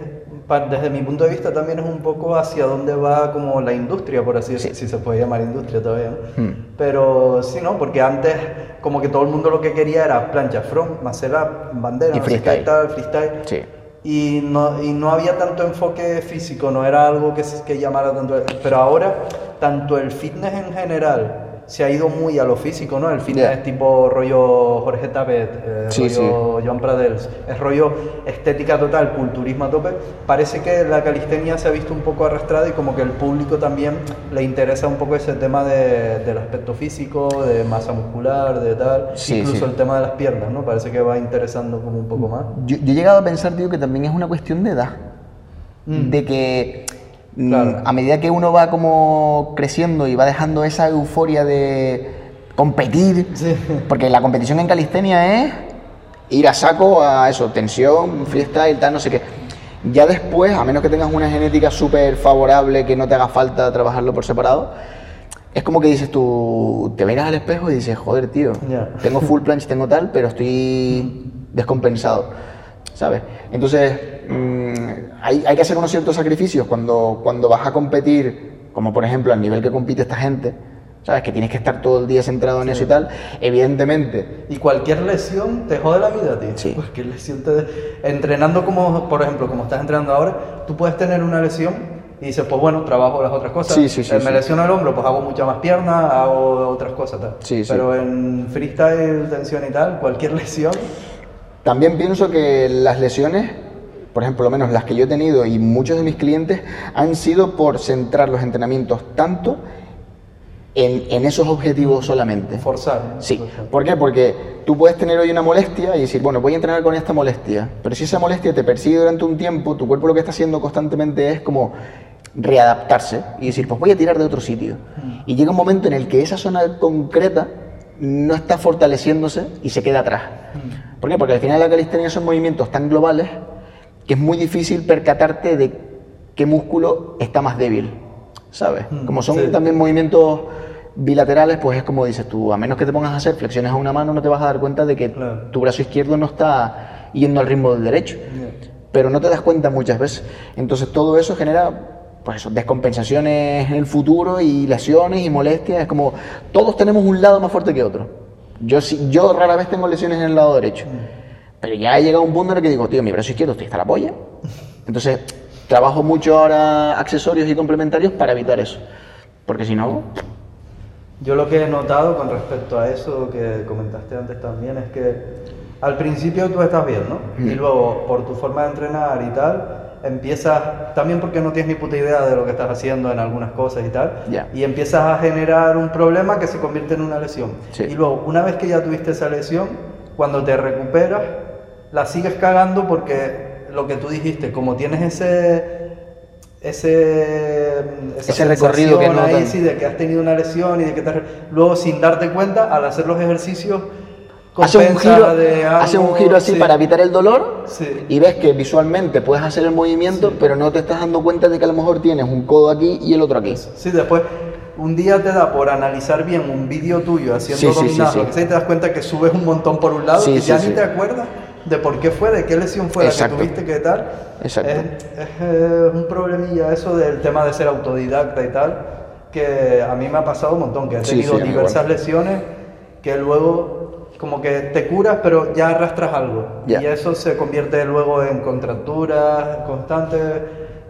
A: desde mi punto de vista también es un poco hacia dónde va como la industria, por así decirlo, si se puede llamar industria todavía, ¿no?
B: Hmm.
A: Pero sí, ¿no? Porque antes como que todo el mundo lo que quería era plancha front, up, bandera,
B: Y
A: no sé qué,
B: freestyle.
A: tal, freestyle.
B: Sí.
A: y no, y no había tanto enfoque físico, no era algo que, que llamara tanto. Pero ahora, tanto el fitness en general se ha ido muy a lo físico, ¿no? El fitness es tipo rollo Jorge Tapet, eh, rollo Joan Pradels, es rollo estética total, culturismo a tope. Parece que la calistenia se ha visto un poco arrastrada y como que el público también le interesa un poco ese tema de, del aspecto físico, de masa muscular, de tal, incluso el tema de las piernas, ¿no? Parece que va interesando como un poco más.
B: Yo, he llegado a pensar, tío, que también es una cuestión de edad. Mm. De que a medida que uno va como creciendo y va dejando esa euforia de competir, (laughs) porque la competición en calistenia es ir a saco a eso, tensión, freestyle, tal, no sé qué. Ya después, a menos que tengas una genética súper favorable, que no te haga falta trabajarlo por separado, es como que dices tú, te miras al espejo y dices, joder, tío, (laughs) tengo full planche, tengo tal, pero estoy descompensado, ¿sabes? Entonces, mm, hay, que hacer unos ciertos sacrificios cuando, cuando vas a competir, como por ejemplo al nivel que compite esta gente, ¿sabes? Que tienes que estar todo el día centrado en eso y tal, evidentemente.
A: Y cualquier lesión te jode la vida, tío.
B: Sí.
A: Cualquier lesión te... Entrenando como, por ejemplo, como estás entrenando ahora, tú puedes tener una lesión y dices, pues bueno, trabajo las otras cosas.
B: Sí, sí, sí,
A: eh, me lesiono el hombro, pues hago mucha más pierna, hago otras cosas, tal.
B: Sí,
A: Pero en freestyle, tensión y tal, cualquier lesión...
B: También pienso que las lesiones por ejemplo, lo menos las que yo he tenido y muchos de mis clientes, han sido por centrar los entrenamientos tanto en, esos objetivos solamente.
A: Forzar.
B: Sí. ¿Por qué? Porque tú puedes tener hoy una molestia y decir, bueno, voy a entrenar con esta molestia, pero si esa molestia te persigue durante un tiempo, tu cuerpo lo que está haciendo constantemente es como readaptarse y decir, pues voy a tirar de otro sitio. Mm. Y llega un momento en el que esa zona concreta no está fortaleciéndose y se queda atrás. Mm. ¿Por qué? Porque al final la calistenia son movimientos tan globales que es muy difícil percatarte de qué músculo está más débil, ¿sabes? Mm, como son también movimientos bilaterales, pues es como dices tú, a menos que te pongas a hacer flexiones a una mano, no te vas a dar cuenta de que tu brazo izquierdo no está yendo al ritmo del derecho. Pero no te das cuenta muchas veces. Entonces todo eso genera pues eso, descompensaciones en el futuro y lesiones y molestias. Es como todos tenemos un lado más fuerte que otro. Yo, yo rara vez tengo lesiones en el lado derecho. Mm. Pero ya he llegado a un punto en el que digo, tío, mi brazo izquierdo está la polla. Entonces, trabajo mucho ahora accesorios y complementarios para evitar eso. Porque si no...
A: Yo lo que he notado con respecto a eso que comentaste antes también es que al principio tú estás bien, ¿no? Y luego, por tu forma de entrenar y tal, empiezas, también porque no tienes ni puta idea de lo que estás haciendo en algunas cosas y tal, y empiezas a generar un problema que se convierte en una lesión. Y luego, una vez que ya tuviste esa lesión, cuando te recuperas, la sigues cagando porque lo que tú dijiste, como tienes ese ese,
B: ese recorrido que no
A: ahí, sí, de que has tenido una lesión y de que te, luego sin darte cuenta al hacer los ejercicios
B: hace un giro, hace un giro así para evitar el dolor y ves que visualmente puedes hacer el movimiento, pero no te estás dando cuenta de que a lo mejor tienes un codo aquí y el otro aquí.
A: Sí, después un día te da por analizar bien un vídeo tuyo haciendo sea, y te das cuenta que subes un montón por un lado y ya ni te acuerdas de por qué fue, de qué lesión fue la que tuviste que tal.
B: Exacto.
A: Es, es, un problemilla eso del tema de ser autodidacta y tal, que a mí me ha pasado un montón, que he tenido diversas lesiones que luego como que te curas pero ya arrastras algo y eso se convierte luego en contracturas constantes,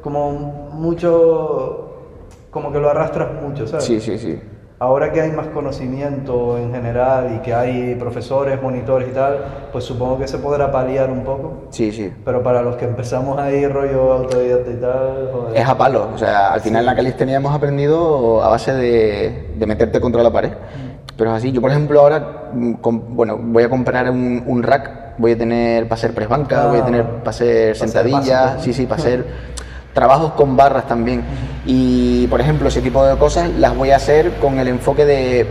A: como mucho, como que lo arrastras mucho, ¿sabes?
B: Sí, sí, sí
A: ahora que hay más conocimiento en general y que hay profesores, monitores y tal, pues supongo que se podrá paliar un poco.
B: Sí, sí.
A: Pero para los que empezamos ahí rollo autodidacta y tal...
B: Es a palo, o sea, al final en la calistenia hemos aprendido a base de, meterte contra la pared. Mm. Pero es así, yo por ejemplo ahora, mm, bueno, voy a comprar un, rack, voy a tener para hacer press banca, voy a ah. tener para hacer sentadillas, sí, sí, para hacer (laughs) trabajos con barras también. Y, por ejemplo, ese tipo de cosas las voy a hacer con el enfoque de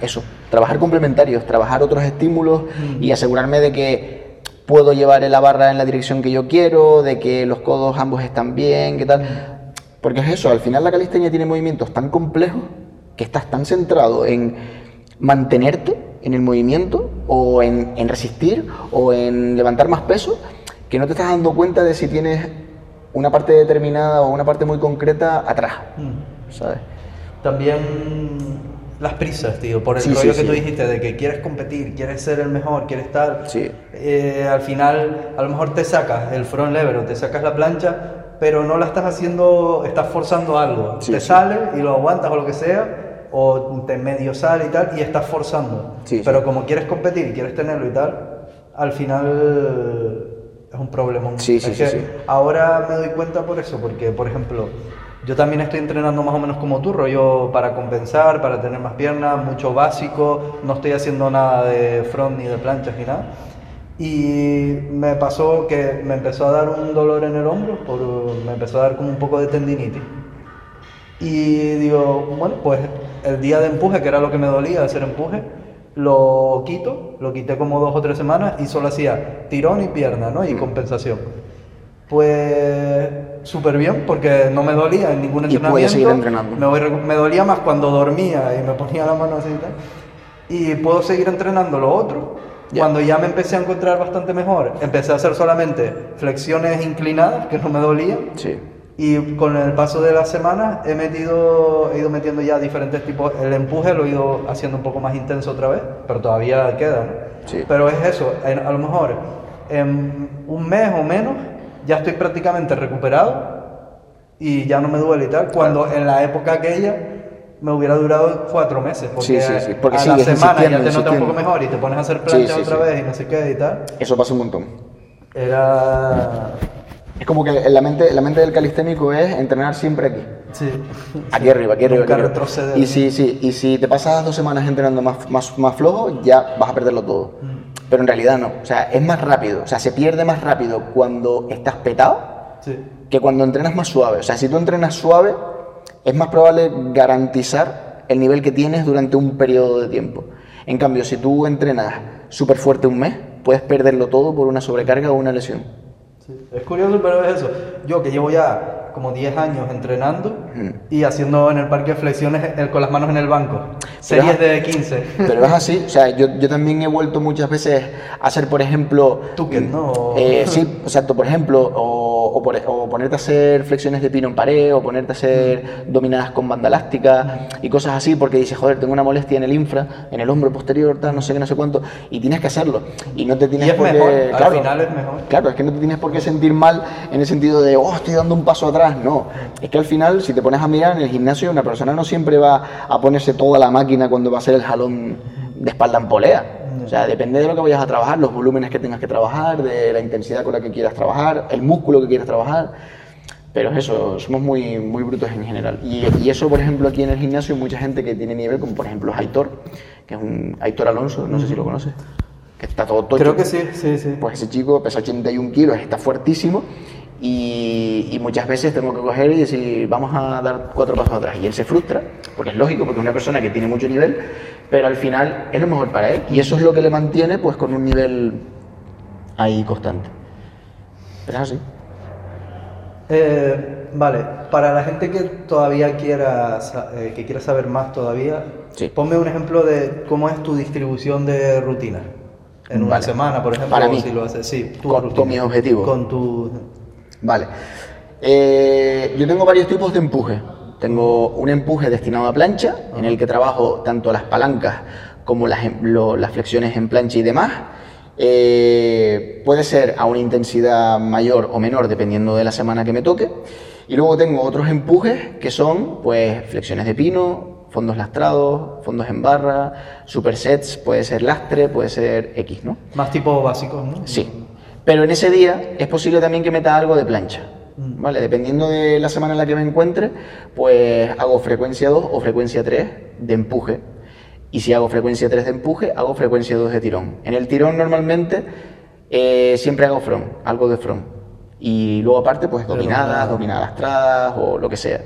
B: eso, trabajar complementarios, trabajar otros estímulos y asegurarme de que puedo llevar la barra en la dirección que yo quiero, de que los codos ambos están bien, qué tal. Porque es eso, al final la calistenia tiene movimientos tan complejos que estás tan centrado en mantenerte en el movimiento o en, en resistir o en levantar más peso que no te estás dando cuenta de si tienes una parte determinada o una parte muy concreta atrás, mm. ¿sabes?
A: También las prisas, tío, por el
B: Sí,
A: rollo
B: sí,
A: que tú
B: sí.
A: dijiste de que quieres competir, quieres ser el mejor, quieres estar.
B: Sí.
A: Eh, al final, a lo mejor te sacas el front lever o te sacas la plancha, pero no la estás haciendo, estás forzando algo.
B: Sí,
A: te sale y lo aguantas o lo que sea, o te medio sale y tal, y estás forzando.
B: Sí,
A: pero como quieres competir quieres tenerlo y tal, al final es un problema.
B: Sí, sí,
A: Es
B: sí,
A: que
B: sí.
A: Ahora me doy cuenta por eso, porque por ejemplo, yo también estoy entrenando más o menos como tú, rollo para compensar, para tener más piernas, mucho básico, no estoy haciendo nada de front ni de planchas ni nada. Y me pasó que me empezó a dar un dolor en el hombro, por, me empezó a dar como un poco de tendinitis. Y digo, bueno, pues el día de empuje, que era lo que me dolía, hacer empuje, lo quito, lo quité como dos o tres semanas y solo hacía tirón y pierna, ¿no? Y compensación. Pues súper bien, porque no me dolía en ningún
B: Y
A: entrenamiento.
B: puedes seguir entrenando.
A: Me, voy recu- me dolía más cuando dormía y me ponía la mano así y tal. Y puedo seguir entrenando lo otro. Cuando ya me empecé a encontrar bastante mejor, empecé a hacer solamente flexiones inclinadas, que no me dolían.
B: Sí.
A: Y con el paso de las semanas he metido, he ido metiendo ya diferentes tipos. El empuje lo he ido haciendo un poco más intenso otra vez, pero todavía queda, ¿no?
B: Sí.
A: Pero es eso, en- a lo mejor en un mes o menos ya estoy prácticamente recuperado y ya no me duele y tal. Cuando en la época aquella me hubiera durado cuatro meses, porque,
B: Sí, sí, sí, porque
A: a la semana ya te notas un poco mejor y te pones a hacer plancha otra vez y no sé qué y tal.
B: Eso pasa un montón.
A: Era... (laughs)
B: Es como que la mente, la mente del calisténico es entrenar siempre aquí.
A: Sí.
B: Aquí arriba, aquí arriba. Aquí arriba. Y si, sí, y si te pasas dos semanas entrenando más, más, más flojo, ya vas a perderlo todo.
A: Mm.
B: Pero en realidad no. O sea, es más rápido. O sea, se pierde más rápido cuando estás petado
A: Sí.
B: que cuando entrenas más suave. O sea, si tú entrenas suave, es más probable garantizar el nivel que tienes durante un periodo de tiempo. En cambio, si tú entrenas súper fuerte un mes, puedes perderlo todo por una sobrecarga o una lesión.
A: Sí, Es curioso, pero es eso. Yo que llevo ya como 10 años entrenando y haciendo en el parque flexiones eh, con las manos en el banco. Series de 15.
B: Pero es así, o sea, yo, yo también he vuelto muchas veces a hacer, por ejemplo...
A: Tuques, ¿no?
B: Eh, sí, exacto, por ejemplo, o, o por- o ponerte a hacer flexiones de pino en pared, o ponerte a hacer dominadas con banda elástica y cosas así, porque dices, joder, tengo una molestia en el infra, en el hombro posterior, tal, no sé qué, no sé cuánto, y tienes que hacerlo. Y no te tienes
A: Y es
B: por qué-
A: al
B: claro,
A: final es mejor.
B: Claro, es que no te tienes por qué sentir mal en el sentido de, oh, estoy dando un paso atrás. No, es que al final, si te pones a mirar en el gimnasio, una persona no siempre va a ponerse toda la máquina cuando va a hacer el jalón de espalda en polea. O sea, depende de lo que vayas a trabajar, los volúmenes que tengas que trabajar, de la intensidad con la que quieras trabajar, el músculo que quieras trabajar. Pero es eso, somos muy, muy brutos en general. Y, y eso, por ejemplo, aquí en el gimnasio, mucha gente que tiene nivel, como por ejemplo Aitor, que es un Aitor Alonso, no sé si lo conoces, que está todo tocho.
A: Creo que sí, sí, sí.
B: Pues ese chico pesa 81 kilos, está fuertísimo y, y muchas veces tengo que coger y decir, vamos a dar cuatro pasos atrás. Y él se frustra, porque es lógico, porque es una persona que tiene mucho nivel, pero al final es lo mejor para él. Y eso es lo que le mantiene pues con un nivel ahí constante. Pero es así.
A: Eh, vale, para la gente que todavía quiera, eh, que quiera saber más todavía,
B: Sí.
A: ponme un ejemplo de cómo es tu distribución de rutina. En una
B: Vale.
A: semana, por ejemplo,
B: Para mí.
A: si lo haces, sí, tu
B: Con-
A: rutina.
B: con
A: tu...
B: Vale. Eh, yo tengo varios tipos de empuje. Tengo un empuje destinado a plancha, en el que trabajo tanto las palancas como las, em- lo- las flexiones en plancha y demás. Eh, puede ser a una intensidad mayor o menor dependiendo de la semana que me toque. Y luego tengo otros empujes que son pues flexiones de pino, fondos lastrados, fondos en barra, supersets, puede ser lastre, puede ser X, ¿no?
A: Más tipo básicos, ¿no?
B: Sí. Pero en ese día es posible también que meta algo de plancha. ¿Vale? Dependiendo de la semana en la que me encuentre, pues hago frecuencia 2 o frecuencia 3 de empuje. Y si hago frecuencia 3 de empuje, hago frecuencia 2 de tirón. En el tirón normalmente eh, siempre hago front, algo de front. Y luego aparte, pues dominadas, dominadas lastradas o lo que sea.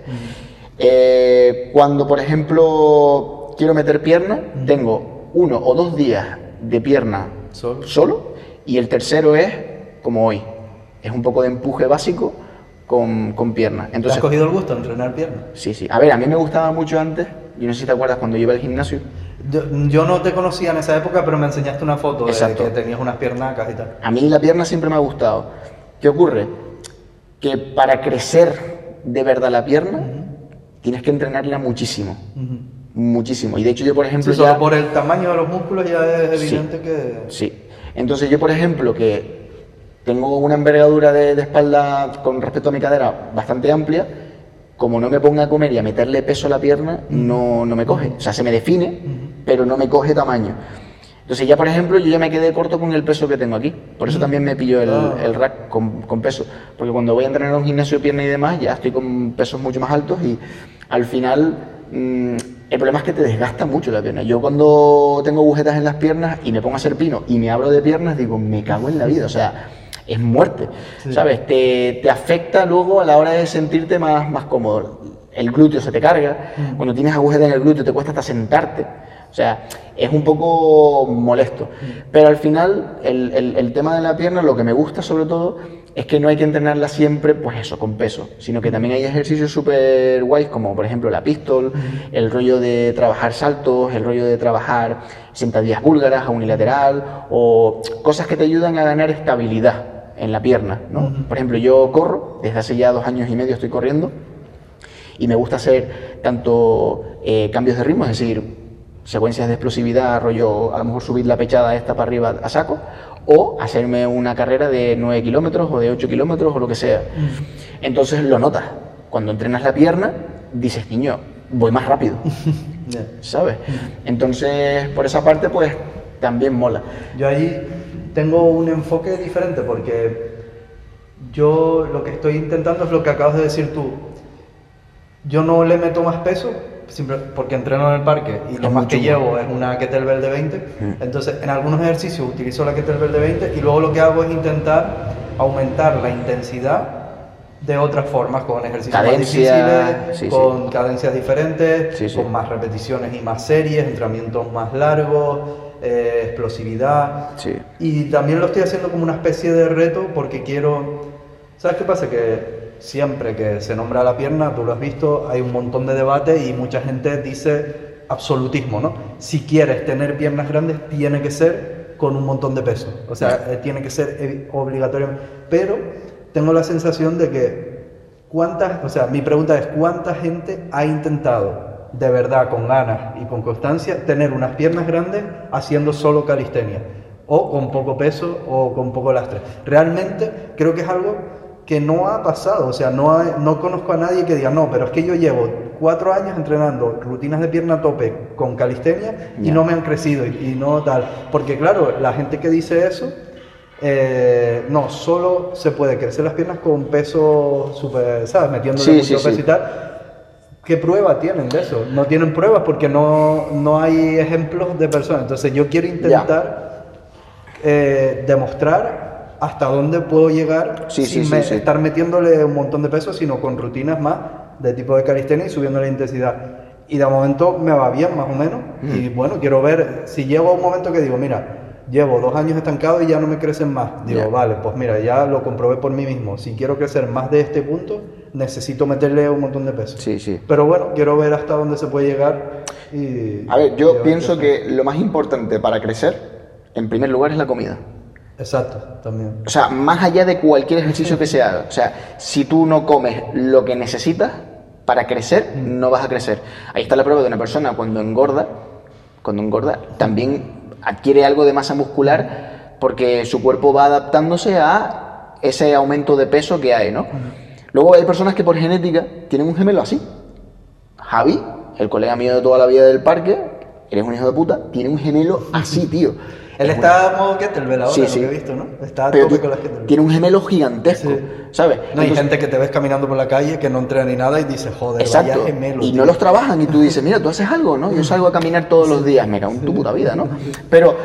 B: Eh, cuando, por ejemplo, quiero meter pierna, tengo uno o dos días de pierna
A: Solo.
B: solo y el tercero es como hoy. Es un poco de empuje básico con, con pierna.
A: ¿Te has
B: Entonces,
A: cogido el gusto de entrenar piernas?
B: sí, sí. A ver, a mí me gustaba mucho antes, yo no sé si te acuerdas cuando yo iba al gimnasio,
A: Yo, yo no te conocía en esa época, pero me enseñaste una foto
B: Exacto.
A: de que tenías unas piernacas y tal.
B: a mí la pierna siempre me ha gustado. ¿Qué ocurre? Que para crecer de verdad la pierna, tienes que entrenarla muchísimo. Muchísimo. Y de hecho yo, por ejemplo,
A: sí,
B: ya...
A: solo por el tamaño de los músculos ya es evidente que...
B: Sí. Entonces yo, por ejemplo, que tengo una envergadura de, de espalda con respecto a mi cadera bastante amplia, como no me ponga a comer y a meterle peso a la pierna, no, no me coge. O sea, se me define, pero no me coge tamaño. Entonces ya, por ejemplo, yo ya me quedé corto con el peso que tengo aquí. Por eso también me pillo el,
A: Ah.
B: el rack con, con peso. Porque cuando voy a entrenar a un gimnasio de pierna y demás, ya estoy con pesos mucho más altos y al final mm, el problema es que te desgasta mucho la pierna. Yo cuando tengo agujetas en las piernas y me pongo a hacer pino y me abro de piernas, digo, me cago en la vida. O sea, es muerte. ¿Sabes? Te, te afecta luego a la hora de sentirte más, más cómodo. El glúteo se te carga. Cuando tienes agujetas en el glúteo te cuesta hasta sentarte. O sea, es un poco molesto. Pero al final, el, el- el tema de la pierna, lo que me gusta sobre todo, es que no hay que entrenarla siempre, pues eso, con peso, sino que también hay ejercicios súper guays, como por ejemplo la pistol, el rollo de trabajar saltos, el rollo de trabajar sentadillas búlgaras a unilateral, o cosas que te ayudan a ganar estabilidad en la pierna, ¿no? Por ejemplo, yo corro, desde hace ya dos años y medio estoy corriendo, y me gusta hacer tanto eh, cambios de ritmo, es decir, secuencias de explosividad, rollo, a lo mejor subir la pechada esta para arriba a saco, o hacerme una carrera de 9 kilómetros o de 8 kilómetros o lo que sea. Entonces lo notas. Cuando entrenas la pierna, dices, niño, voy más rápido. (laughs) ¿sabes? Entonces, por esa parte, pues también mola.
A: Yo ahí tengo un enfoque diferente porque yo lo que estoy intentando es lo que acabas de decir tú. Yo no le meto más peso simple- porque entreno en el parque y lo más que llevo es una kettlebell de 20. Entonces, en algunos ejercicios utilizo la kettlebell de 20 y luego lo que hago es intentar aumentar la intensidad de otras formas, con ejercicios
B: Cadencia,
A: más difíciles,
B: sí, sí.
A: con cadencias diferentes,
B: sí.
A: con más repeticiones y más series, entrenamientos más largos, eh, explosividad.
B: Sí.
A: Y también lo estoy haciendo como una especie de reto porque quiero... ¿Sabes qué pasa? Que siempre que se nombra la pierna, tú lo has visto, hay un montón de debate y mucha gente dice absolutismo, ¿no? Si quieres tener piernas grandes, tiene que ser con un montón de peso. O sea, eh, tiene que ser eh, obligatorio. Pero tengo la sensación de que ¿Cuántas, o sea, mi pregunta es, ¿cuánta gente ha intentado de verdad, con ganas y con constancia, tener unas piernas grandes haciendo solo calistenia? O con poco peso o con poco lastre. Realmente creo que es algo que no ha pasado, o sea, no, hay- no conozco a nadie que diga, no, pero es que yo llevo cuatro años entrenando rutinas de pierna a tope con calistenia y
B: Ya.
A: no me han crecido y, y no tal. Porque claro, la gente que dice eso eh, no, solo se puede crecer las piernas con peso super, ¿sabes? Metiéndole
B: Sí,
A: mucho
B: sí,
A: peso
B: sí.
A: y tal. ¿Qué prueba tienen de eso? No tienen pruebas porque no, no hay ejemplos de personas. Entonces yo quiero intentar eh, demostrar hasta dónde puedo llegar
B: Sí,
A: sin
B: sí,
A: me-
B: sí.
A: estar metiéndole un montón de peso, sino con rutinas más de tipo de calistenia y subiendo la intensidad. Y de momento me va bien, más o menos.
B: Mm.
A: Y bueno, quiero ver si llego a un momento que digo, mira, llevo dos años estancado y ya no me crecen más. Digo,
B: Ya.
A: vale, pues mira, ya lo comprobé por mí mismo. Si quiero crecer más de este punto, necesito meterle un montón de peso.
B: Sí, sí.
A: Pero bueno, quiero ver hasta dónde se puede llegar. Y,
B: A ver, yo pienso que lo más importante para crecer, en primer lugar, es la comida.
A: Exacto, también.
B: O sea, más allá de cualquier ejercicio que se haga. O sea, si tú no comes lo que necesitas para crecer, no vas a crecer. Ahí está la prueba de una persona cuando engorda, cuando engorda, también adquiere algo de masa muscular porque su cuerpo va adaptándose a ese aumento de peso que hay, ¿no? Luego hay personas que por genética tienen un gemelo así. Javi, el colega mío de toda la vida del parque, eres un hijo de puta, tiene un gemelo así, tío.
A: Él
B: Es
A: está a modo kettlebell ahora,
B: Sí,
A: lo
B: sí.
A: que he visto, ¿no? Está
B: Pero
A: con las kettlebell.
B: tiene un gemelo gigantesco,
A: Sí.
B: ¿sabes?
A: No, hay gente que te ves caminando por la calle que no entrena ni nada y dice, joder,
B: Exacto.
A: vaya gemelo.
B: y
A: tío".
B: no los trabajan y tú dices, mira, tú haces algo, ¿no? Yo salgo a caminar todos los días, me cago en tu puta vida, ¿no? Pero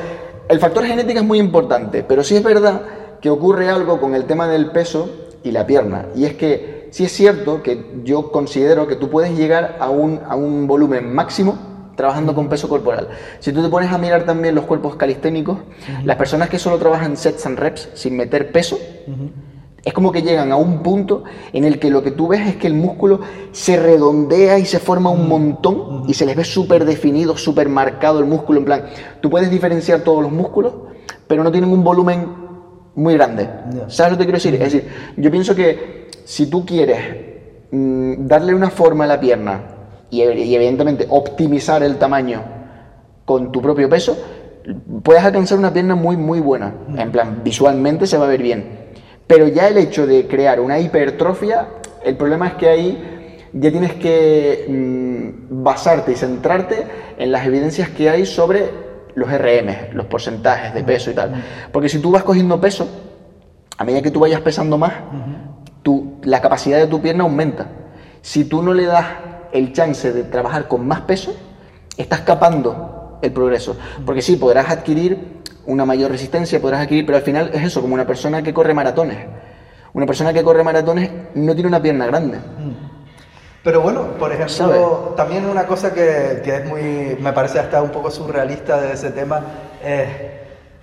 B: el factor genética es muy importante, pero sí es verdad que ocurre algo con el tema del peso y la pierna. Y es que sí es cierto que yo considero que tú puedes llegar a un, a un volumen máximo trabajando con peso corporal. Si tú te pones a mirar también los cuerpos calisténicos, las personas que solo trabajan sets and reps sin meter peso, es como que llegan a un punto en el que lo que tú ves es que el músculo se redondea y se forma un montón y se les ve súper definido, súper marcado el músculo. En plan, tú puedes diferenciar todos los músculos, pero no tienen un volumen muy grande. ¿Sabes lo que quiero decir? Es decir, yo pienso que si tú quieres mm, darle una forma a la pierna y, y evidentemente optimizar el tamaño con tu propio peso, puedes alcanzar una pierna muy, muy buena. En plan, visualmente se va a ver bien. Pero ya el hecho de crear una hipertrofia, el problema es que ahí ya tienes que mm, basarte y centrarte en las evidencias que hay sobre los RM, los porcentajes de peso y tal. Porque si tú vas cogiendo peso, a medida que tú vayas pesando más, tu, la capacidad de tu pierna aumenta. Si tú no le das el chance de trabajar con más peso, estás capando el progreso. Porque sí, podrás adquirir una mayor resistencia, podrás adquirir, pero al final es eso, como una persona que corre maratones. Una persona que corre maratones no tiene una pierna grande.
A: Pero bueno, por ejemplo, también una cosa que, que, es muy, me parece hasta un poco surrealista de ese tema es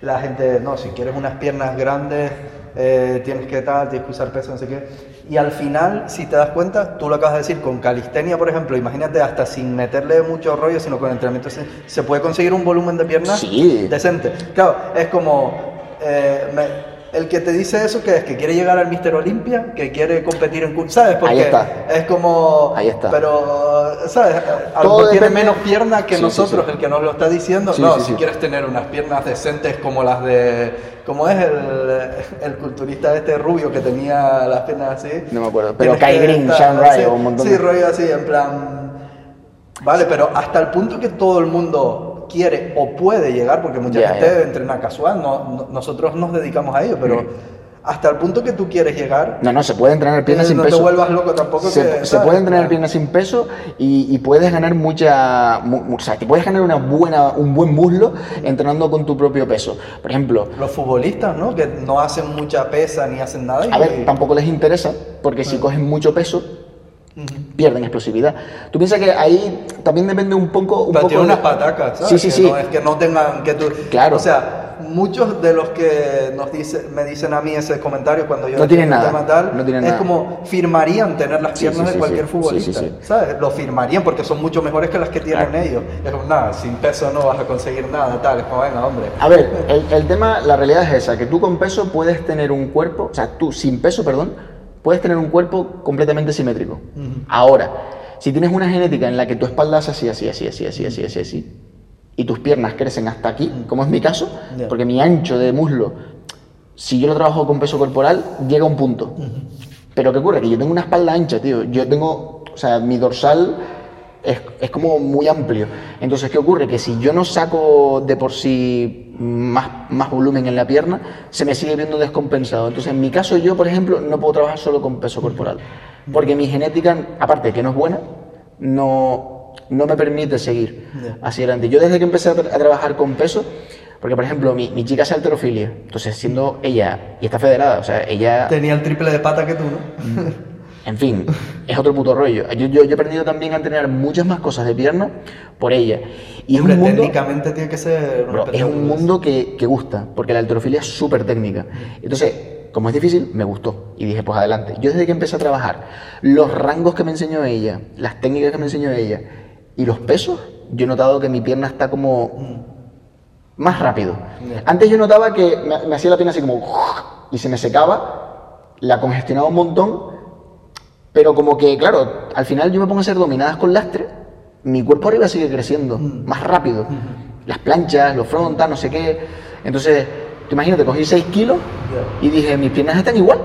A: la gente, no, si quieres unas piernas grandes, eh, tienes que tal, tienes que usar peso, no sé qué. Y al final, si te das cuenta, tú lo acabas de decir, con calistenia, por ejemplo, imagínate hasta sin meterle mucho rollo, sino con entrenamiento, se, puede conseguir un volumen de piernas decente. Claro, es como... Eh, el que te dice eso, que es que quiere llegar al Mister Olimpia, que quiere competir en ¿sabes? Porque
B: está.
A: es como
B: Ahí está.
A: pero sabes, algo tiene menos piernas que nosotros, el que nos lo está diciendo. no, si quieres tener unas piernas decentes como las de como es el, el culturista este rubio que tenía las piernas así.
B: No me acuerdo, pero Kai Green, Sean Ray, un montón
A: Sí, rollo así en plan Vale, pero hasta el punto que todo el mundo quiere o puede llegar, porque mucha gente entrena casual, no, nosotros nos dedicamos a ello, pero hasta el punto que tú quieres llegar.
B: No, no, se puede entrenar piernas sin peso.
A: No te vuelvas loco tampoco.
B: Se, se puede entrenar piernas sin peso y, puedes ganar mucha. o sea, te puedes ganar una buena, un buen muslo entrenando con tu propio peso. Por ejemplo.
A: Los futbolistas, ¿no? Que no hacen mucha pesa ni hacen nada.
B: A ver, tampoco les interesa, porque si cogen mucho peso, pierden explosividad. Tú piensas que ahí también depende un poco... Un
A: Pero
B: poco
A: unas patacas, ¿sabes?
B: Sí, sí,
A: que
B: sí.
A: No, es que no tengan... Que tú...
B: Claro.
A: O sea, muchos de los que nos dice, me dicen a mí ese comentario cuando yo...
B: No tienen nada. Tal, no tienen
A: es
B: nada.
A: como firmarían tener las piernas de cualquier futbolista, ¿sabes? Lo firmarían porque son mucho mejores que las que tienen ellos. Es como, nada, sin peso no vas a conseguir nada, tal. Es como, venga, hombre.
B: A ver, el, el tema, la realidad es esa, que tú con peso puedes tener un cuerpo, o sea, tú sin peso, perdón, puedes tener un cuerpo completamente simétrico. Ahora, si tienes una genética en la que tu espalda es así, así, así, así, así, así, así, así y tus piernas crecen hasta aquí, como es mi caso, porque mi ancho de muslo, si yo lo trabajo con peso corporal, llega a un punto. Pero ¿qué ocurre? Que yo tengo una espalda ancha, tío. Yo tengo, o sea, mi dorsal es, es, como muy amplio. Entonces, ¿qué ocurre? Que si yo no saco de por sí más, más volumen en la pierna, se me sigue viendo descompensado. Entonces, en mi caso, yo, por ejemplo, no puedo trabajar solo con peso corporal. Porque mi genética, aparte de que no es buena, no, no me permite seguir hacia adelante. Yo desde que empecé a, tra a trabajar con peso, porque, por ejemplo, mi, mi, chica es alterofilia, entonces siendo ella, y está federada, o sea, ella...
A: Tenía el triple de pata que tú, ¿no?
B: En fin, es otro puto rollo. Yo, yo, yo, he aprendido también a entrenar muchas más cosas de pierna por ella.
A: Y Hombre, es un mundo, técnicamente tiene que ser...
B: Bro, es un mundo que, que, gusta, porque la alterofilia es súper técnica. Entonces, como es difícil, me gustó. Y dije, pues adelante. Yo desde que empecé a trabajar, los rangos que me enseñó ella, las técnicas que me enseñó ella y los pesos, yo he notado que mi pierna está como más rápido. Antes yo notaba que me, me hacía la pierna así como... y se me secaba, la congestionaba un montón pero como que, claro, al final yo me pongo a hacer dominadas con lastre, mi cuerpo arriba sigue creciendo mm. más rápido. Mm. Las planchas, los frontas, no sé qué. Entonces, te imagínate, cogí 6 kilos y dije, mis piernas están igual.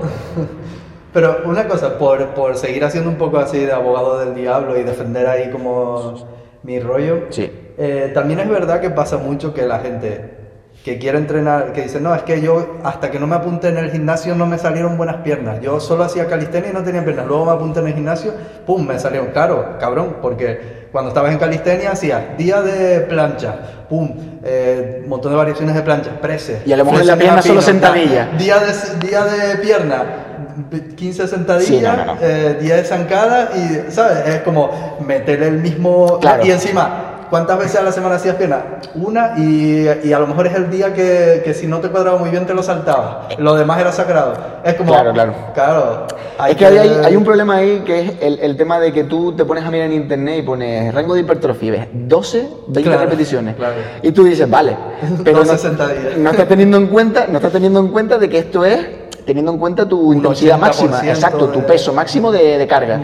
B: (laughs)
A: Pero una cosa, por, por seguir haciendo un poco así de abogado del diablo y defender ahí como mi rollo,
B: sí.
A: eh, también es verdad que pasa mucho que la gente que quiere entrenar, que dice, no, es que yo hasta que no me apunté en el gimnasio no me salieron buenas piernas. Yo solo hacía calistenia y no tenía piernas. Luego me apunté en el gimnasio, pum, me salieron. Claro, cabrón, porque cuando estabas en calistenia hacías día de plancha, pum, eh, montón de variaciones de planchas, preses.
B: Y a lo mejor en la pierna solo sentadilla.
A: Día de, día de pierna, 15 sentadillas, sí, no, no, no. Eh, día de zancada y, ¿sabes? Es como meter el mismo...
B: Claro.
A: Y encima ¿Cuántas veces a la semana hacías pierna? Una y, y, a lo mejor es el día que, que, si no te cuadraba muy bien te lo saltabas. Lo demás era sagrado. Es como...
B: Claro, claro.
A: Claro.
B: es que, que hay, hay, un problema ahí que es el, el, tema de que tú te pones a mirar en internet y pones rango de hipertrofia, ves 12, 20
A: claro,
B: repeticiones.
A: Claro.
B: Y tú dices, vale, (laughs) pero no, no, estás teniendo en cuenta, no estás teniendo en cuenta de que esto es teniendo en cuenta tu intensidad máxima, exacto, tu peso máximo de, de carga.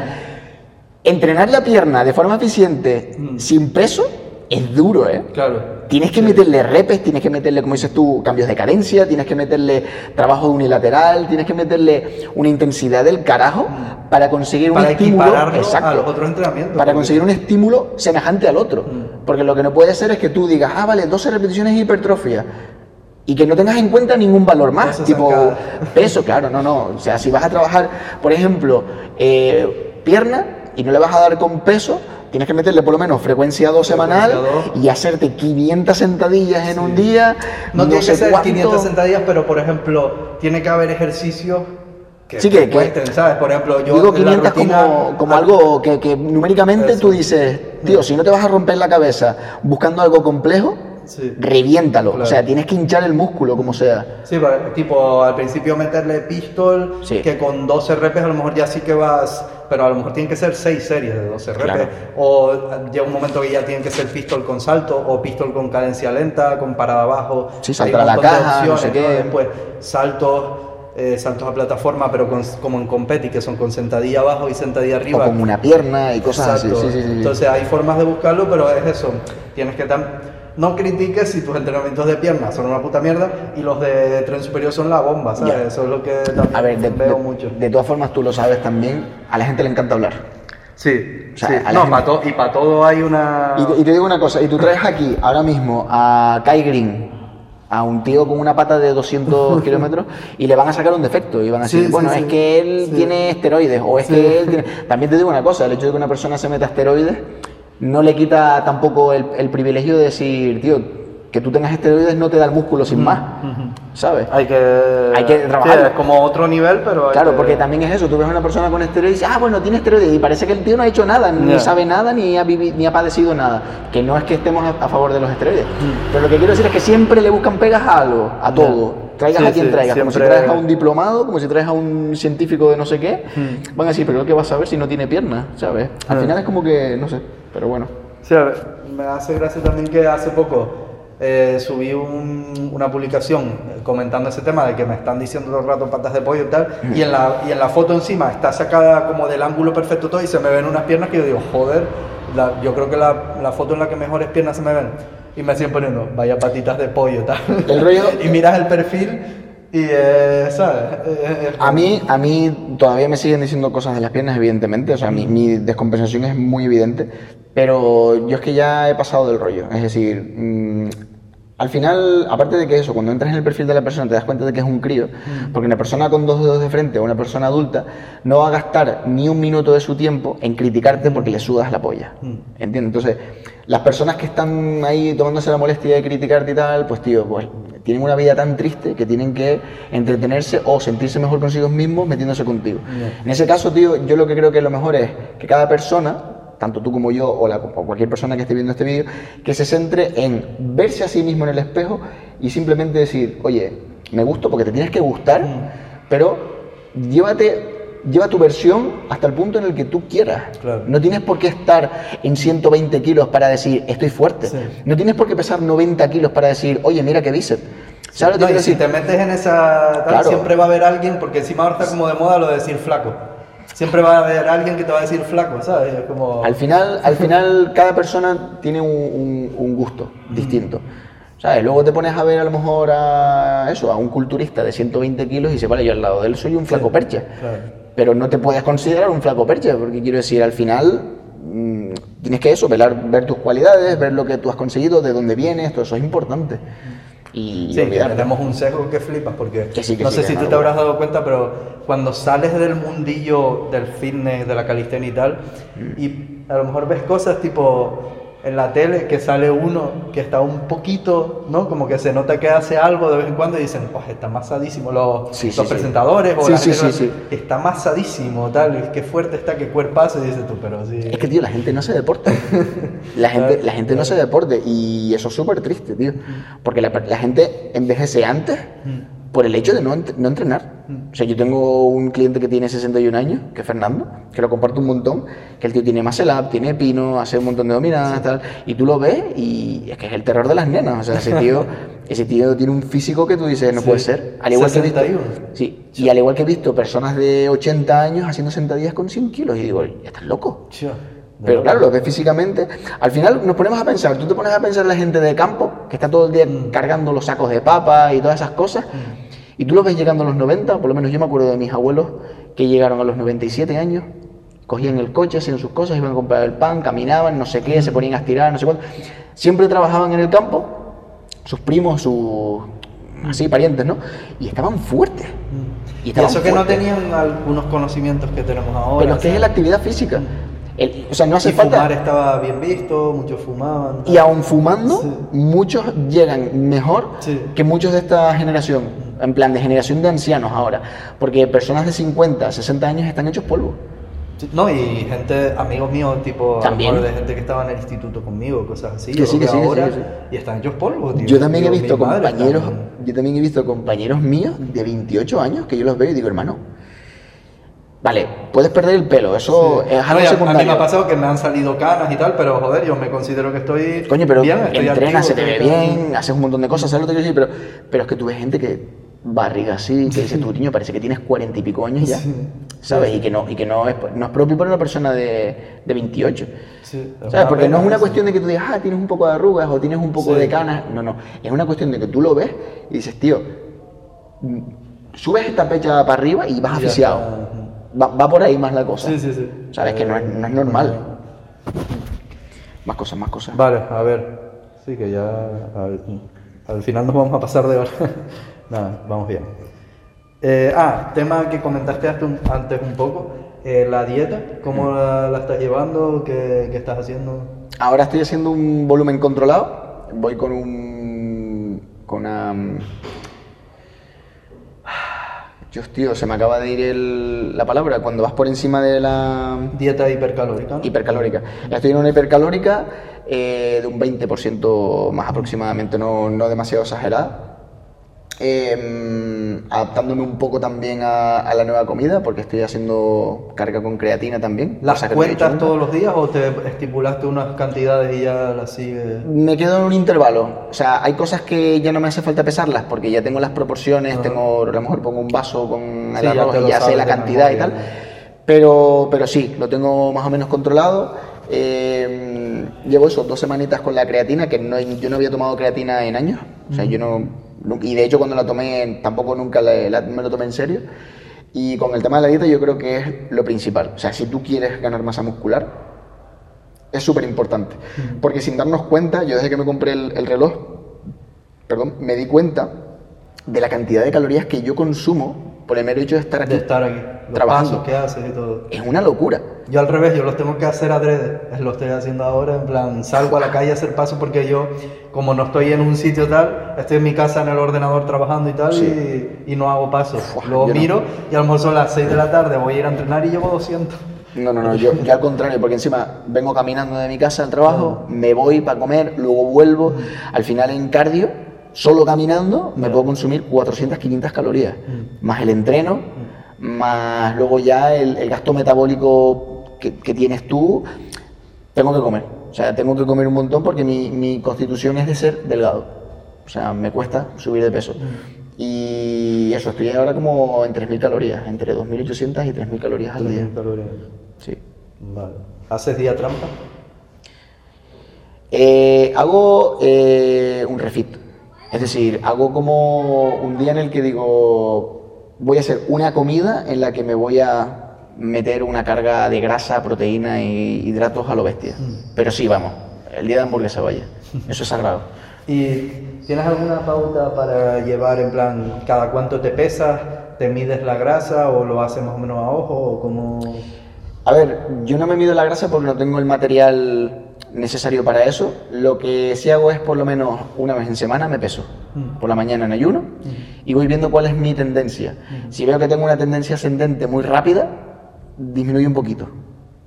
B: Entrenar la pierna de forma eficiente sin peso es duro, ¿eh?
A: Claro.
B: Tienes que meterle repes, tienes que meterle, como dices tú, cambios de cadencia, tienes que meterle trabajo unilateral, tienes que meterle una intensidad del carajo para conseguir un
A: Para
B: estímulo.
A: equipararlo
B: Exacto.
A: a los otros entrenamientos.
B: para conseguir un estímulo semejante al otro. Porque lo que no puede ser es que tú digas, ah, vale, 12 repeticiones de hipertrofia. Y que no tengas en cuenta ningún valor más,
A: Peso
B: tipo peso, claro, no, no. O sea, si vas a trabajar, por ejemplo, eh, pierna y no le vas a dar con peso, tienes que meterle por lo menos frecuencia 2 semanal y hacerte 500 sentadillas en un día.
A: No, tiene
B: sé
A: que ser
B: cuánto.
A: 500 sentadillas, pero por ejemplo, tiene que haber ejercicios que,
B: Sí,
A: que
B: que- que-
A: cuesten, ¿sabes? Por ejemplo, yo
B: Digo
A: en la
B: 500
A: rutina-
B: como, como
A: Ah,
B: algo que, que numéricamente
A: Eso.
B: tú dices, tío, si no te vas a romper la cabeza buscando algo complejo,
A: Sí.
B: reviéntalo.
A: Claro.
B: O sea, tienes que hinchar el músculo como sea.
A: Sí, pero, tipo al principio meterle pistol,
B: Sí.
A: que con 12 repes a lo mejor ya sí que vas, pero a lo mejor tienen que ser 6 series de 12 repes,
B: Claro.
A: o llega un momento que ya tienen que ser pistol con salto, o pistol con cadencia lenta, con parada abajo.
B: Sí, saltar a la caja, no sé qué.
A: Después saltos, eh, saltos a plataforma, pero con- como en competi, que son con sentadilla abajo y sentadilla
B: O
A: arriba.
B: como una pierna y cosas
A: Exacto.
B: así. Sí, sí, sí.
A: Entonces hay formas de buscarlo, pero es eso. Tienes que tam- no critiques si tus entrenamientos de piernas son una puta mierda y los de tren superior son la bomba, ¿sabes?
B: Ya.
A: Eso es lo que también
B: a ver, de,
A: veo
B: de-
A: mucho.
B: de todas formas tú lo sabes también, a la gente le encanta hablar.
A: Sí,
B: O sea,
A: sí. No,
B: gente-
A: to- y para todo hay una...
B: Y, te- y te digo una cosa, y tú traes aquí ahora mismo a Kai Green, a un tío con una pata de 200 (laughs) kilómetros, y le van a sacar un defecto, y van a decir,
A: sí,
B: bueno,
A: sí.
B: es que él tiene esteroides, o es que él tiene... También te digo una cosa, el hecho de que una persona se meta esteroides no le quita tampoco el, el privilegio de decir, tío, que tú tengas esteroides no te da el músculo sin más, ¿sabes?
A: Hay que...
B: Hay que
A: Sí,
B: trabajarlo.
A: es como otro nivel, pero... hay
B: Claro,
A: que-
B: porque también es eso, tú ves a una persona con esteroides y dices, ah, bueno, tiene esteroides, y parece que el tío no ha hecho nada, ni sabe nada, ni ha, vivi- ni ha padecido nada. Que no es que estemos a, a favor de los esteroides,
A: Mm.
B: pero lo que quiero decir es que siempre le buscan pegas a algo, a todo. Traigas
A: Sí,
B: a quien
A: sí,
B: traigas, como si
A: siempre-
B: traes a un diplomado, como si traes a un científico de no sé qué,
A: Mm.
B: van a decir, pero ¿qué vas a ver si no tiene piernas? ¿Sabes? Al
A: Ah.
B: final es como que, no sé, pero bueno.
A: Sí, a ver, me hace gracia también que hace poco eh, subí un- una publicación eh, comentando ese tema de que me están diciendo todo el rato patas de pollo y tal, y en, la, y en la foto encima está sacada como del ángulo perfecto todo y se me ven unas piernas que yo digo, joder, la- yo creo que la, la foto en la que mejores piernas se me ven. Y me siguen poniendo, vaya patitas de pollo tal.
B: El rollo- (laughs)
A: y miras el perfil y, eh, ¿sabes? Eh,
B: A mí, a mí todavía me siguen diciendo cosas de las piernas, evidentemente, o sea, mi, mi descompensación es muy evidente, pero yo es que ya he pasado del rollo, es decir, mm, al final, aparte de que eso, cuando entras en el perfil de la persona te das cuenta de que es un crío, porque una persona con dos dedos de frente o una persona adulta no va a gastar ni un minuto de su tiempo en criticarte porque le sudas la polla, ¿entiendes? Entonces, las personas que están ahí tomándose la molestia de criticarte y tal, pues tío, pues tienen una vida tan triste que tienen que entretenerse o sentirse mejor consigo mismos metiéndose contigo. En ese caso, tío, yo lo que creo que lo mejor es que cada persona, tanto tú como yo o, la- o cualquier persona que esté viendo este vídeo, que se centre en verse a sí mismo en el espejo y simplemente decir, oye, me gusto porque te tienes que gustar, pero llévate... Lleva tu versión hasta el punto en el que tú quieras.
A: Claro.
B: No tienes por qué estar en 120 kilos para decir, estoy fuerte.
A: Sí.
B: No tienes por qué pesar 90 kilos para decir, oye, mira qué bíceps. ¿Sabes lo
A: No,
B: que
A: y
B: quiero
A: si
B: decir?
A: te metes en esa
B: Claro.
A: siempre va a haber alguien, porque encima ahora está como de moda lo de decir flaco. Siempre va a haber alguien que te va a decir flaco, ¿sabes? Es como...
B: Al final, al final cada persona tiene un, un- un gusto distinto. ¿Sabes? Luego te pones a ver a lo mejor a eso, a un culturista de 120 kilos y dice, vale, yo al lado de él soy un flaco percha.
A: claro.
B: Pero no te puedes considerar un flaco percha, porque quiero decir, al final mm, tienes que eso, velar, ver tus cualidades, ver lo que tú has conseguido, de dónde vienes, todo eso es importante. Y
A: Sí, que tenemos un sesgo que flipas, porque
B: Que sí, que
A: no
B: sí,
A: sé si tú te habrás dado cuenta, pero cuando sales del mundillo del fitness, de la calistenia y tal,
B: Mm.
A: y a lo mejor ves cosas tipo en la tele que sale uno que está un poquito, ¿no? Como que se nota que hace algo de vez en cuando y dicen, oh, está masadísimo los,
B: Sí,
A: los
B: sí.
A: presentadores o la gente que- está masadísimo, tal, qué fuerte está, qué cuerpazo, y dices tú, pero sí.
B: Es que, tío, la gente no se deporta. (laughs) La gente, la gente no se deporte. Y eso es súper triste, tío. Porque la, la gente envejece antes por el hecho de no, no entrenar. O sea, yo tengo un cliente que tiene 61 años, que es Fernando, que lo comparto un montón, que el tío tiene muscle up, tiene pino, hace un montón de dominadas, tal, y tú lo ves y es que es el terror de las nenas. O sea, ese tío, (laughs) ese tío tiene un físico que tú dices, no
A: Sí.
B: puede ser. Al igual que he visto,
A: 61.
B: sí, y al igual que he visto personas de 80 años haciendo sentadillas con 100 kilos, y digo, estás loco.
A: De
B: Pero claro, lo ves físicamente. Al final nos ponemos a pensar, tú te pones a pensar en la gente de campo, que está todo el día
A: Mm.
B: cargando los sacos de papa y todas esas cosas, y tú los ves llegando a los 90, por lo menos yo me acuerdo de mis abuelos que llegaron a los 97 años, cogían el coche, hacían sus cosas, iban a comprar el pan, caminaban, no sé qué, se ponían a estirar, no sé cuánto. Siempre trabajaban en el campo, sus primos, sus así parientes, ¿no? Y estaban fuertes.
A: Mm. Y
B: estaban
A: eso que no tenían algunos conocimientos que tenemos ahora.
B: Pero es que es la actividad física. El- o sea, no hace
A: y
B: falta...
A: fumar estaba bien visto, muchos fumaban.
B: Y aún fumando,
A: Sí.
B: muchos llegan mejor
A: Sí.
B: que muchos de esta generación, en plan de generación de ancianos ahora, porque personas de 50, 60 años están hechos polvo.
A: Sí, No, y gente, amigos míos, tipo,
B: También.
A: de gente que estaba en el instituto conmigo, cosas así,
B: Que sí, que sí, que sí,
A: ahora, y están hechos polvo, tío.
B: Yo también he
A: Digo,
B: visto compañeros, yo también he visto compañeros míos de 28 años que yo los veo y digo, hermano, vale, puedes perder el pelo, eso es algo
A: y a- a, mí
B: secundario.
A: me ha pasado que me han salido canas y tal, pero joder, yo me considero que estoy
B: Coño, pero
A: bien, estoy
B: entrenas, se te ve bien, haces un montón de cosas, ¿sabes lo que quiero decir? Pero, pero es que tú ves gente que barriga así, que dices tú, niño, parece que tienes cuarenta y pico años ya,
A: Sí.
B: ¿sabes? Y que no, y que no es, no es propio para una persona de, de 28.
A: Sí, es
B: ¿Sabes? Porque no es una cuestión de que tú digas, ah, tienes un poco de arrugas o tienes un poco
A: Sí.
B: de canas. No, no. Es una cuestión de que tú lo ves y dices, tío, subes esta pecha para arriba y vas asfixiado. Va, va por ahí más la cosa.
A: Sí, sí, sí.
B: ¿Sabes? Que no es, no es normal. Más cosas, más cosas.
A: Vale, a ver. Sí, que ya. Al, al final nos vamos a pasar de hora. (laughs) Nada, vamos bien. Eh, ah, tema que comentaste antes un poco. eh, la dieta, ¿cómo la, la estás llevando? ¿Qué, qué estás haciendo?
B: Ahora estoy haciendo un volumen controlado. Voy con un. con una. Dios, tío, se me acaba de ir el- la palabra. Cuando vas por encima de la.
A: Dieta hipercalórica. ¿no?
B: hipercalórica. Estoy en una hipercalórica eh, de un 20% más aproximadamente, no, no demasiado exagerada. Eh, adaptándome un poco también a, a la nueva comida, porque estoy haciendo carga con creatina también.
A: ¿Las
B: he
A: cuentas todos los días o te estipulaste unas cantidades y ya las sigues?
B: Me quedo en un intervalo. O sea, hay cosas que ya no me hace falta pesarlas porque ya tengo las proporciones, tengo, a lo mejor pongo un vaso con el
A: Sí, ya
B: arroz
A: te
B: y ya sé la cantidad y tal. Pero, pero sí, lo tengo más o menos controlado. Eh, llevo eso, dos semanitas con la creatina, que no, yo no había tomado creatina en años. O sea, yo no, Y de hecho, cuando la tomé, tampoco nunca la- la- me lo tomé en serio. Y con el tema de la dieta, yo creo que es lo principal. O sea, si tú quieres ganar masa muscular, es súper importante. Porque sin darnos cuenta, yo desde que me compré el, el reloj, perdón, me di cuenta de la cantidad de calorías que yo consumo por el mero hecho de estar aquí.
A: De estar aquí. Los
B: Trabajando.
A: pasos que haces y todo.
B: Es una locura.
A: Yo al revés, yo los tengo que hacer adrede, lo estoy haciendo ahora, en plan, salgo a la calle a hacer paso porque yo, como no estoy en un sitio tal, estoy en mi casa en el ordenador trabajando y tal y, y no hago pasos.
B: Uf,
A: Luego
B: yo no.
A: miro y a lo mejor son las 6 de la tarde, voy a ir a entrenar y llevo 200.
B: No, no, no, yo, yo al contrario, porque encima vengo caminando de mi casa al trabajo, me voy para comer, luego vuelvo, al final en cardio, solo caminando, me puedo consumir 400, 500 calorías, más el entreno, más luego ya el, el gasto metabólico que, que tienes tú, tengo que comer, o sea, tengo que comer un montón porque mi, mi constitución es de ser delgado, o sea, me cuesta subir de peso. Y eso, estoy ahora como en 3.000 calorías, entre 2.800 y 3.000 calorías al día.
A: calorías.
B: Sí.
A: Vale. ¿Haces día trampa?
B: Eh, hago eh, un refit. Es decir, hago como un día en el que digo, voy a hacer una comida en la que me voy a meter una carga de grasa, proteína e hidratos a lo bestia. Pero sí, vamos, el día de hamburguesa vaya. (laughs) Eso es sagrado.
A: ¿Y tienes alguna pauta para llevar en plan, cada cuánto te pesas, te mides la grasa o lo haces más o menos a ojo o como...
B: A ver, yo no me mido la grasa porque no tengo el material necesario para eso. Lo que sí hago es por lo menos una vez en semana me peso.
A: Mm.
B: Por la mañana en ayuno y voy viendo cuál es mi tendencia. Si veo que tengo una tendencia ascendente muy rápida, disminuyo un poquito.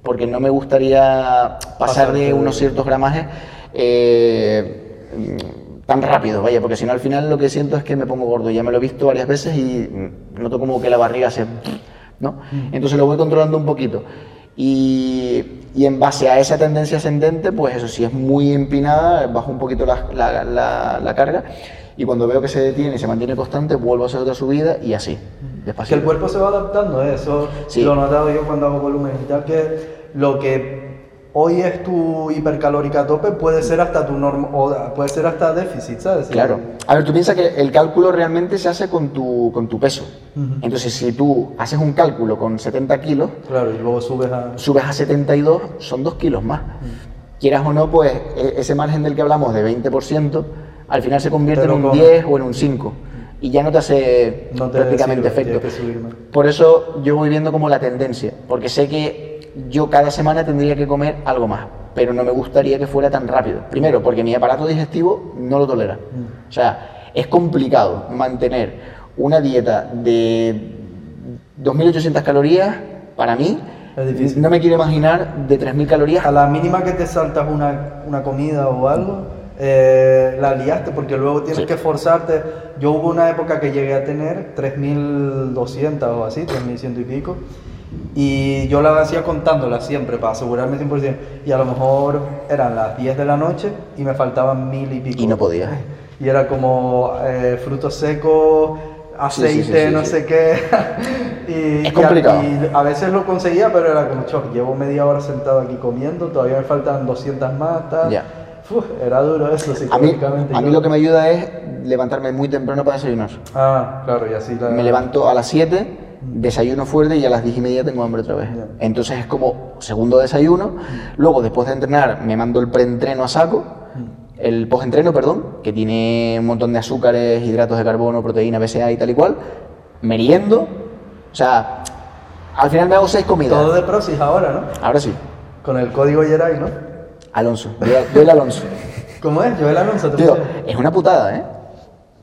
B: Porque no me gustaría pasar de unos ciertos gramajes eh, tan rápido, vaya, porque si no al final lo que siento es que me pongo gordo. Ya me lo he visto varias veces y mm, noto como que la barriga se... ¿no? Entonces lo voy controlando un poquito. Y, y en base a esa tendencia ascendente, pues eso, si es muy empinada, bajo un poquito la, la, la, la carga y cuando veo que se detiene y se mantiene constante, vuelvo a hacer otra subida y así,
A: Que el cuerpo se va adaptando, ¿eh? eso
B: Sí.
A: lo he notado yo cuando hago volumen y tal, que lo que hoy es tu hipercalórica a tope puede ser hasta tu norma, o puede ser hasta déficit, ¿sabes?
B: Claro. A ver, tú piensas que el cálculo realmente se hace con tu, con tu peso.
A: Ujú.
B: Entonces, si tú haces un cálculo con 70 kilos,
A: Claro, y luego subes a...
B: subes a 72, son 2 kilos más. Quieras o no, pues e- ese margen del que hablamos de 20%, al final se convierte
A: Te
B: en un
A: comes.
B: 10 o en un 5. Y ya no te hace
A: No te
B: prácticamente
A: sirve,
B: efecto. Por eso yo voy viendo como la tendencia, porque sé que yo cada semana tendría que comer algo más, pero no me gustaría que fuera tan rápido. Primero, porque mi aparato digestivo no lo tolera. O sea, es complicado mantener una dieta de 2.800 calorías, para mí,
A: Es difícil.
B: no me quiero imaginar de 3.000 calorías.
A: A la mínima que te saltas una, una comida o algo, eh, la liaste porque luego tienes
B: Sí.
A: que forzarte. Yo hubo una época que llegué a tener 3.200 o así, 3.100 y pico. Y yo la hacía contándola siempre para asegurarme 100%. Y a lo mejor eran las 10 de la noche y me faltaban mil y pico.
B: Y no podía.
A: Y era como eh, frutos secos,
B: Sí, sí,
A: aceite,
B: sí, sí,
A: no sé qué. (laughs) y,
B: Es complicado.
A: y a veces lo conseguía, pero era como, choc, llevo media hora sentado aquí comiendo, todavía me faltan 200 más, tal.
B: Ya.
A: Uf, era duro eso,
B: A mí,
A: psicológicamente.
B: a mí lo que me ayuda es levantarme muy temprano para desayunar.
A: Ah, claro, y así la...
B: Me levanto a las 7, desayuno fuerte y a las 10 y media tengo hambre otra vez. Entonces es como segundo desayuno, luego después de entrenar me mando el preentreno a saco, el postentreno, perdón, que tiene un montón de azúcares, hidratos de carbono, proteína, BCA y tal y cual, meriendo, o sea, al final me hago seis comidas.
A: Todo de Prosis ahora, ¿no?
B: Ahora sí,
A: Con el código Yeray, ¿no?
B: Alonso, yo, yo el Alonso. (laughs)
A: ¿Cómo es? Joel Alonso, ¿te
B: Tío, es una putada, ¿eh?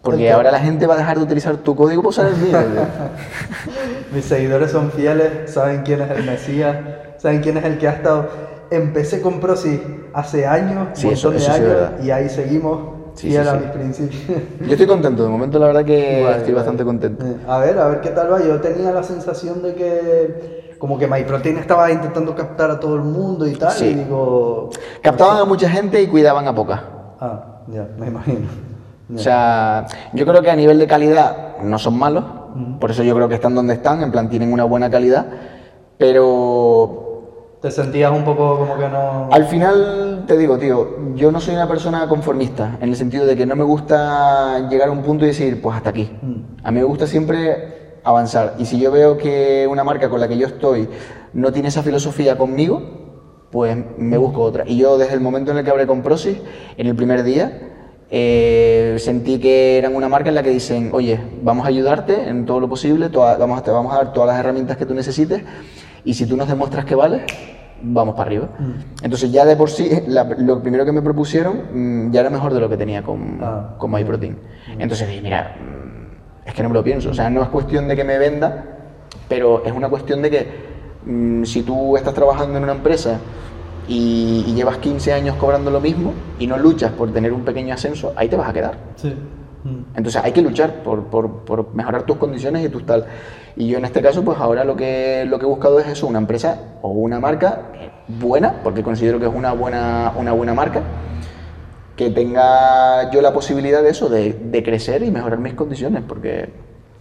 B: Porque ahora la gente va a dejar de utilizar tu código para usar el mío. (laughs)
A: Mis seguidores son fieles, saben quién es el Mesías, saben quién es el que ha estado. Empecé con Prosis hace años,
B: Sí, eso- eso
A: de años, y ahí seguimos,
B: Sí,
A: fiel a mis principios.
B: Yo estoy contento, de momento la verdad que (laughs) estoy bastante contento.
A: A ver, a ver qué tal va. Yo tenía la sensación de que como que MyProtein estaba intentando captar a todo el mundo y tal, y digo...
B: Captaban a mucha gente y cuidaban a poca.
A: Ah, ya, me imagino.
B: O sea, yo creo que a nivel de calidad no son malos, por eso yo creo que están donde están, en plan tienen una buena calidad, pero
A: Te sentías un poco como que no...
B: al final te digo, tío, yo no soy una persona conformista, en el sentido de que no me gusta llegar a un punto y decir, pues hasta aquí.
A: Mm.
B: A mí me gusta siempre avanzar, y si yo veo que una marca con la que yo estoy no tiene esa filosofía conmigo, pues me busco otra. Y yo desde el momento en el que hablé con Prosis, en el primer día, eh, sentí que eran una marca en la que dicen, oye, vamos a ayudarte en todo lo posible, toda- vamos a, te vamos a dar todas las herramientas que tú necesites y si tú nos demuestras que vales, vamos para arriba. Entonces ya de por sí, la- lo primero que me propusieron mm, ya era mejor de lo que tenía con,
A: Ah.
B: con MyProtein. Entonces dije, mira, mm, es que no me lo pienso, o sea, no es cuestión de que me venda, pero es una cuestión de que mm, si tú estás trabajando en una empresa y, y llevas 15 años cobrando lo mismo y no luchas por tener un pequeño ascenso, ahí te vas a quedar.
A: Sí. Mm.
B: Entonces hay que luchar por, por- por mejorar tus condiciones y tus tal. Y yo en este caso, pues ahora lo que, lo que he buscado es eso, una empresa o una marca buena, porque considero que es una buena, una buena marca, que tenga yo la posibilidad de eso, de, de crecer y mejorar mis condiciones, porque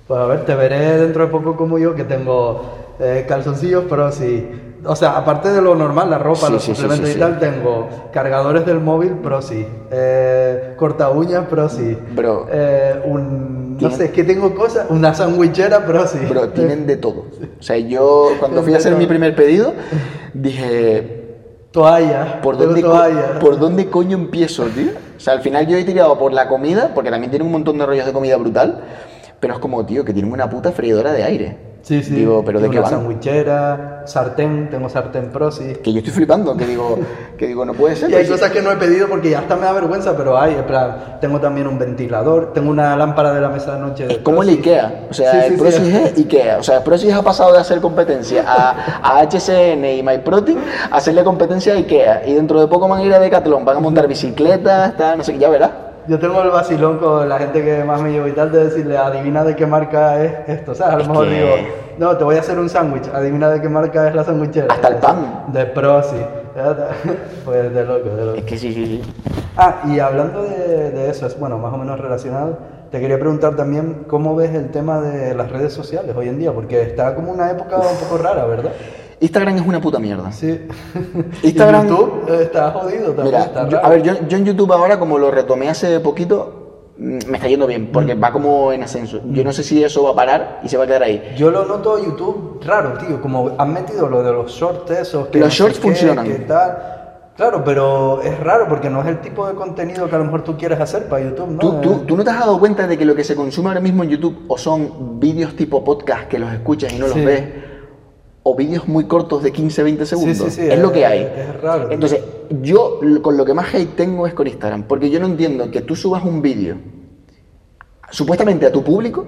A: Pues a ver, te veré dentro de poco como yo, que tengo eh, calzoncillos, pero sí. O sea, aparte de lo normal, la ropa,
B: Sí,
A: los
B: sí,
A: suplementos
B: sí,
A: y tal, tengo cargadores del móvil, pero sí. Eh, corta uñas, pero sí.
B: Bro.
A: Eh, un, no sé, es que tengo cosas, una sandwichera, pero sí.
B: Pero (laughs) tienen de todo. O sea, yo cuando fui a hacer mi primer pedido, dije,
A: Toalla,
B: ¿por dónde,
A: toalla.
B: ¿por dónde coño empiezo, tío? O sea, al final yo he tirado por la comida, porque también tienen un montón de rollos de comida brutal, pero es como, tío, que tienen una puta freidora de aire.
A: Sí, sí.
B: Digo, ¿pero de
A: Tengo
B: qué
A: una
B: van?
A: sandwichera, sartén, tengo sartén pro, sí.
B: Que yo estoy flipando, que digo, (laughs) que digo, no puede ser.
A: Y hay cosas que no he pedido porque ya hasta me da vergüenza, pero hay, en plan, tengo también un ventilador, tengo una lámpara de la mesa de noche. de
B: Es como el
A: Prosis.
B: IKEA, o sea,
A: Sí, sí,
B: el Prosis
A: es-
B: es IKEA, o sea, Prosis ha pasado de hacer competencia a, a HCN y MyProtein a hacerle competencia a IKEA, y dentro de poco van a ir a Decathlon, van a montar bicicletas, tal, no sé qué, ya verás.
A: Yo tengo el vacilón con la gente que más me llevo y tal de decirle, adivina de qué marca es esto, ¿sabes? A lo mejor
B: que-
A: digo, no, te voy a hacer un sándwich, adivina de qué marca es la sandwichera.
B: Hasta el pan.
A: De pro, sí. (laughs) Pues de loco, de loco.
B: Es que sí, sí, sí.
A: Ah, y hablando de, de eso, es bueno, más o menos relacionado, te quería preguntar también cómo ves el tema de las redes sociales hoy en día, porque está como una época un poco rara, ¿verdad?
B: Instagram es una puta mierda.
A: Sí. (laughs)
B: Instagram-
A: Y YouTube eh, está jodido también,
B: Mira,
A: está
B: yo- a ver, yo, yo en YouTube ahora, como lo retomé hace poquito, mm, me está yendo bien, porque va como en ascenso. Yo no sé si eso va a parar y se va a quedar ahí.
A: Yo lo noto en YouTube raro, tío, como han metido lo de los shorts esos. que
B: Los
A: no
B: shorts
A: qué,
B: funcionan.
A: tal. Claro, pero es raro porque no es el tipo de contenido que a lo mejor tú quieres hacer para YouTube, ¿no?
B: ¿Tú, tú,
A: Eh,
B: tú no te has dado cuenta de que lo que se consume ahora mismo en YouTube o son vídeos tipo podcast que los escuchas y no los ves, o vídeos muy cortos de 15, 20 segundos?
A: sí, sí,
B: es, lo que hay.
A: es raro.
B: Entonces, yo con lo que más hate tengo es con Instagram, porque yo no entiendo que tú subas un vídeo supuestamente a tu público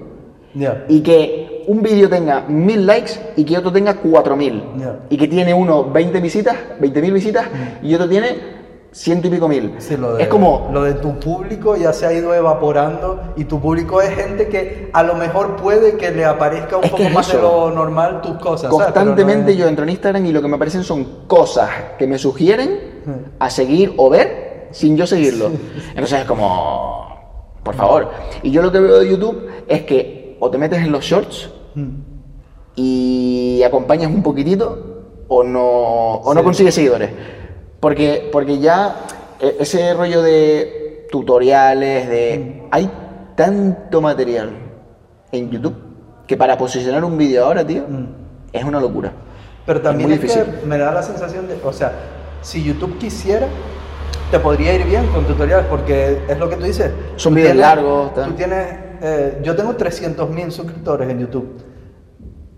B: y que un vídeo tenga mil likes y que otro tenga 4000
A: Ya.
B: y que tiene uno 20 visitas, 20.000 visitas y otro tiene ciento y pico mil.
A: Sí, lo de,
B: es como,
A: lo de tu público ya se ha ido evaporando y tu público es gente que a lo mejor puede que le aparezca un
B: Es
A: poco
B: es
A: más de lo normal tus cosas.
B: constantemente yo entro en Instagram y lo que me aparecen son cosas que me sugieren a seguir o ver sin yo seguirlo. Entonces es como, por favor. Y yo lo que veo de YouTube es que o te metes en los shorts
A: Mm.
B: y acompañas un poquitito o no, o no consigues seguidores. Porque, porque ya e- ese rollo de tutoriales, de... Hay tanto material en YouTube que para posicionar un vídeo ahora, tío,
A: Mm.
B: es una locura.
A: Pero también
B: muy
A: es,
B: difícil.
A: que me da la sensación de, o sea, si YouTube quisiera, te podría ir bien con tutoriales, porque es lo que tú dices.
B: Son
A: Tú
B: vídeos
A: tienes-
B: largos, tal.
A: Tú tienes, eh, yo tengo 300.000 suscriptores en YouTube.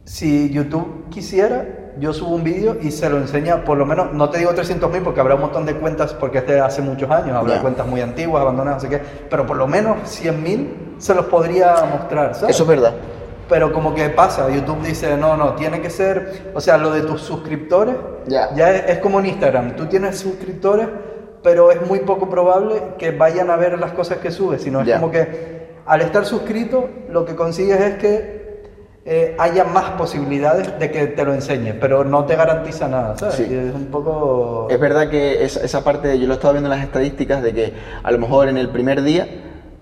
A: Si YouTube quisiera, yo subo un vídeo y se lo enseña, por lo menos, no te digo 300.000 porque habrá un montón de cuentas, porque es de hace muchos años, habrá cuentas muy antiguas, abandonadas, sé qué, pero por lo menos 100.000 se los podría mostrar, ¿sabes?
B: Eso es verdad.
A: Pero como que pasa, YouTube dice, no, no, tiene que ser, o sea, lo de tus suscriptores,
B: Ya.
A: es, es como en Instagram, tú tienes suscriptores, pero es muy poco probable que vayan a ver las cosas que subes, sino es
B: Ya.
A: como que al estar suscrito, lo que consigues es que eh, haya más posibilidades de que te lo enseñe, pero no te garantiza nada, ¿sabes?
B: Sí.
A: Es un poco...
B: Es verdad que esa, esa parte, yo lo estaba viendo en las estadísticas, de que a lo mejor en el primer día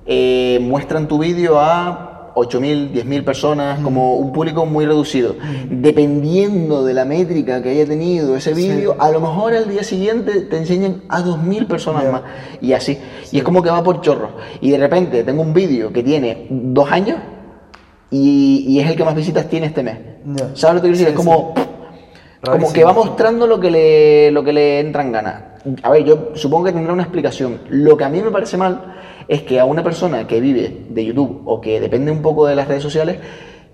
B: eh, muestran tu vídeo a 8.000, 10.000 personas, como un público muy reducido. Dependiendo de la métrica que haya tenido ese vídeo, a lo mejor al día siguiente te enseñan a 2.000 personas más. Y así. Y es como que va por chorro. Y de repente tengo un vídeo que tiene dos años y, y es el que más visitas tiene este mes. ¿Sabes lo que quiero decir?
A: Sí,
B: es como...
A: sí.
B: Como que va mostrando lo que le, lo que le entran ganas. A ver, yo supongo que tendrá una explicación. Lo que a mí me parece mal es que a una persona que vive de YouTube o que depende un poco de las redes sociales,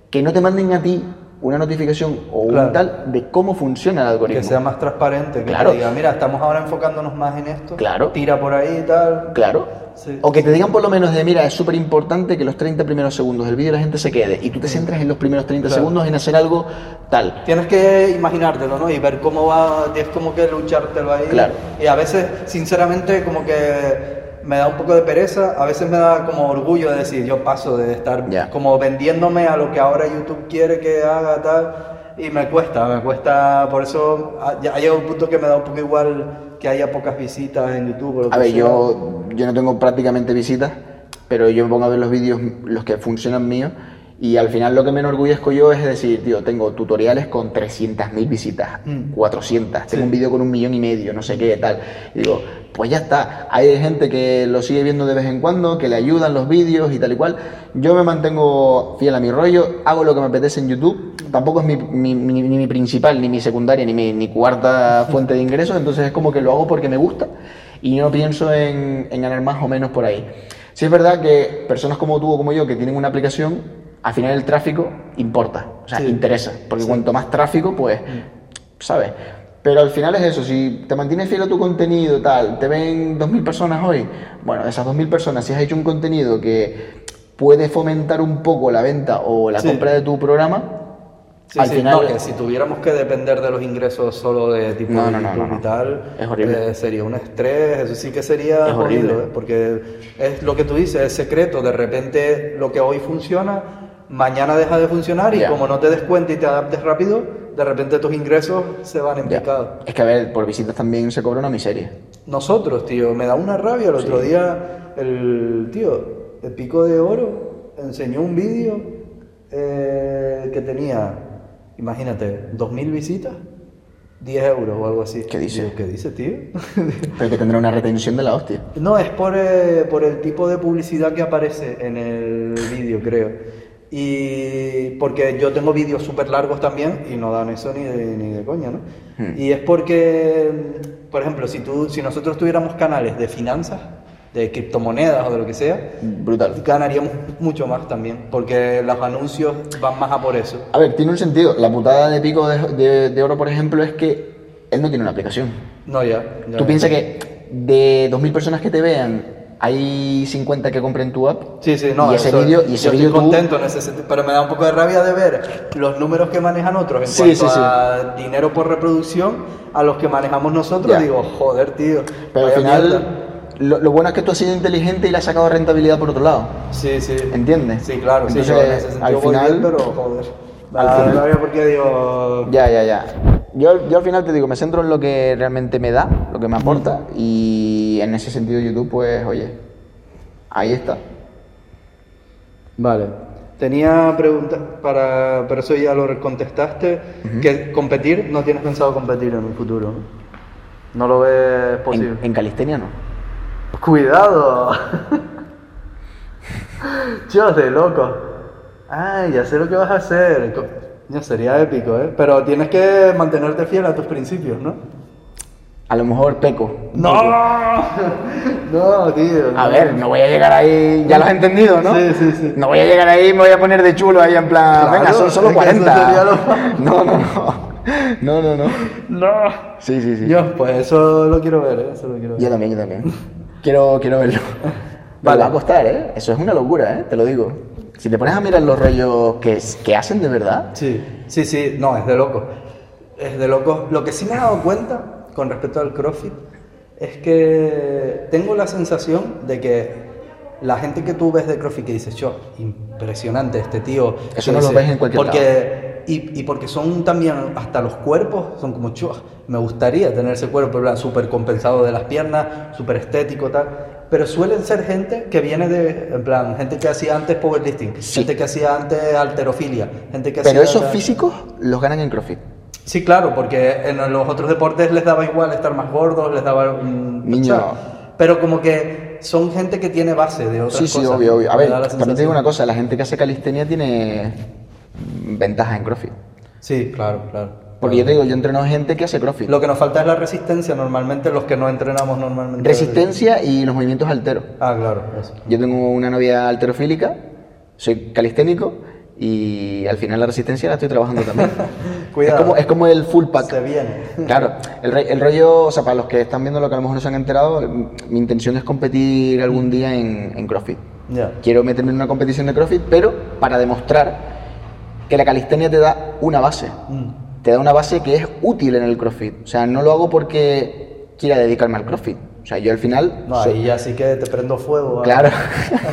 B: que no te manden a ti una notificación o
A: Claro.
B: un tal de cómo funciona el algoritmo.
A: Que sea más transparente, que
B: Claro.
A: te diga, mira, estamos ahora enfocándonos más en esto,
B: Claro.
A: tira por ahí y tal.
B: Claro.
A: Sí.
B: O que te digan por lo menos de, mira, es súper importante que los 30 primeros segundos del vídeo la gente se quede y tú te centras en los primeros 30
A: Claro.
B: segundos en hacer algo tal.
A: Tienes que imaginártelo, ¿no? Y ver cómo va, tienes como que luchártelo ahí.
B: Claro.
A: Y a veces, sinceramente, como que me da un poco de pereza, a veces me da como orgullo de decir, yo paso de estar
B: Ya.
A: como vendiéndome a lo que ahora YouTube quiere que haga, tal, y me cuesta, me cuesta, por eso ya ha llegado un punto que me da un poco igual que haya pocas visitas en YouTube. O lo
B: A
A: que
B: ver,
A: sea.
B: yo, yo no tengo prácticamente visitas, pero yo me pongo a ver los vídeos, los que funcionan míos, y al final lo que me enorgullezco yo es decir, tío, tengo tutoriales con 300.000 visitas,
A: Mm.
B: 400, tengo
A: Sí.
B: un vídeo con un millón y medio, no sé qué, tal. Y digo, pues ya está. Hay gente que lo sigue viendo de vez en cuando, que le ayudan los vídeos y tal y cual. Yo me mantengo fiel a mi rollo, hago lo que me apetece en YouTube. Tampoco es mi, mi- mi- ni mi principal, ni mi secundaria, ni mi ni cuarta (laughs) fuente de ingresos, entonces es como que lo hago porque me gusta y no pienso en, en ganar más o menos por ahí. Sí es verdad que personas como tú o como yo que tienen una aplicación, al final el tráfico importa, o sea,
A: Sí.
B: interesa, porque cuanto más tráfico, pues, ¿sabes? Pero al final es eso, si te mantienes fiel a tu contenido, tal, te ven 2.000 personas hoy, bueno, de esas 2.000 personas, si has hecho un contenido que puede fomentar un poco la venta o la
A: Sí.
B: compra de tu programa,
A: Sí,
B: al
A: sí,
B: final...
A: no, que si tuviéramos que depender de los ingresos solo de tipo
B: No, no, no,
A: tal,
B: Es horrible.
A: eh, sería un estrés, eso sí que sería
B: Es horrible.
A: jodido, ¿eh? porque es lo que tú dices, es secreto, de repente lo que hoy funciona, mañana deja de funcionar y como no te des cuenta y te adaptes rápido, de repente tus ingresos se van en
B: Ya.
A: picado.
B: Es que a ver, por visitas también se cobra una miseria.
A: Nosotros, tío, me da una rabia. El otro día, el tío, el pico de oro, enseñó un vídeo eh, que tenía, imagínate, 2.000 visitas, 10 euros o algo así.
B: ¿Qué dice?
A: Digo, ¿Qué dice, tío? (laughs)
B: Pero que tendrá una retención de la hostia.
A: no, es por, eh, por el tipo de publicidad que aparece en el vídeo, creo. Y porque yo tengo vídeos súper largos también y no dan eso ni de, ni de coña, ¿no?
B: Hmm.
A: Y es porque, por ejemplo, si, tú, si nosotros tuviéramos canales de finanzas, de criptomonedas o de lo que sea,
B: Brutal.
A: ganaríamos mucho más también, porque los anuncios van más a por eso.
B: A ver, tiene un sentido. La putada de Pico de, de- de Oro, por ejemplo, es que él no tiene una aplicación.
A: No, ya. ya.
B: Tú piensas que de 2.000 personas que te vean, hay 50 que compren tu app.
A: Sí, sí, no.
B: Y ese vídeo,
A: yo estoy
B: tú-
A: contento en ese sentido, pero me da un poco de rabia de ver los números que manejan otros en
B: Sí,
A: cuanto
B: sí, sí.
A: a dinero por reproducción a los que manejamos nosotros.
B: Ya.
A: Digo, joder, tío.
B: Pero al final,
A: mierda.
B: lo, lo bueno es que tú has sido inteligente y le has sacado rentabilidad por otro lado.
A: Sí, sí.
B: ¿Entiendes?
A: Sí, claro. sí,
B: Entonces,
A: yo en ese sentido
B: al final-
A: bien, pero joder.
B: Al final-
A: rabia porque digo.
B: Ya, ya, ya. Yo, yo al final te digo, me centro en lo que realmente me da, lo que me aporta, y en ese sentido YouTube, pues, oye, ahí está.
A: Vale. Tenía preguntas para. Pero eso ya lo contestaste. Que competir, no tienes pensado competir en un futuro. No lo ves posible.
B: En, en calistenia no.
A: Cuidado. (laughs) Chos de loco. Ay, ya sé lo que vas a hacer. Ya sería épico, ¿eh? Pero tienes que mantenerte fiel a tus principios, ¿no?
B: A lo mejor peco.
A: No. (laughs) No, tío.
B: A ver, no voy a llegar ahí, ya lo has entendido, ¿no?
A: Sí, sí, sí.
B: No voy a llegar ahí y me voy a poner de chulo ahí en plan,
A: Claro,
B: venga, son solo
A: es que eso
B: 40.
A: sería lo- (laughs)
B: No, no, no. No, no, no.
A: No.
B: Sí, sí, sí.
A: Yo, pues eso lo quiero ver, ¿eh? Eso lo quiero ver.
B: Yo también, yo también. Quiero, quiero verlo. (laughs) Vale.
A: Vale.
B: va a costar, ¿eh? Eso es una locura, ¿eh? Te lo digo. Si te pones a mirar los rollos que, que hacen de verdad,
A: Sí, sí, sí, no, es de loco. Es de loco. Lo que sí me he dado cuenta con respecto al CrossFit es que tengo la sensación de que la gente que tú ves de CrossFit que dices, yo, impresionante este tío.
B: Eso no lo
A: dice-
B: ves en cualquier
A: porque, Y, y porque son también, hasta los cuerpos, son como, chua, me gustaría tener ese cuerpo, súper compensado de las piernas, súper estético, tal. Pero suelen ser gente que viene de, en plan, gente que hacía antes powerlifting,
B: Sí.
A: gente que hacía antes alterofilia, gente que
B: Pero
A: hacía...
B: esos físicos los ganan en CrossFit.
A: Sí, claro, porque en los otros deportes les daba igual estar más gordos, les daba un...
B: Niño.
A: o sea, pero como que son gente que tiene base de otras
B: Sí, sí,
A: cosas.
B: obvio, obvio. A ver, también te digo una cosa, la gente que hace calistenia tiene ventajas en CrossFit.
A: Sí, claro, claro.
B: Porque yo te digo, yo entreno gente que hace CrossFit.
A: Lo que nos falta es la resistencia normalmente, los que no entrenamos normalmente.
B: Resistencia y los movimientos alteros.
A: Ah, claro, eso.
B: Yo tengo una novia alterofílica, soy calisténico y al final la resistencia la estoy trabajando también. (laughs)
A: Cuidado.
B: Es como, es como el full pack.
A: Se viene.
B: Claro, el, el rollo, o sea, para los que están viendo lo que a lo mejor no se han enterado, mi intención es competir algún día en, en CrossFit. Quiero meterme en una competición de CrossFit, pero para demostrar que la calistenia te da una base.
A: Mm.
B: Te da una base que es útil en el CrossFit. O sea, no lo hago porque quiera dedicarme al CrossFit. O sea, yo al final...
A: No,
B: soy-
A: ahí ya sí que te prendo fuego.
B: Claro.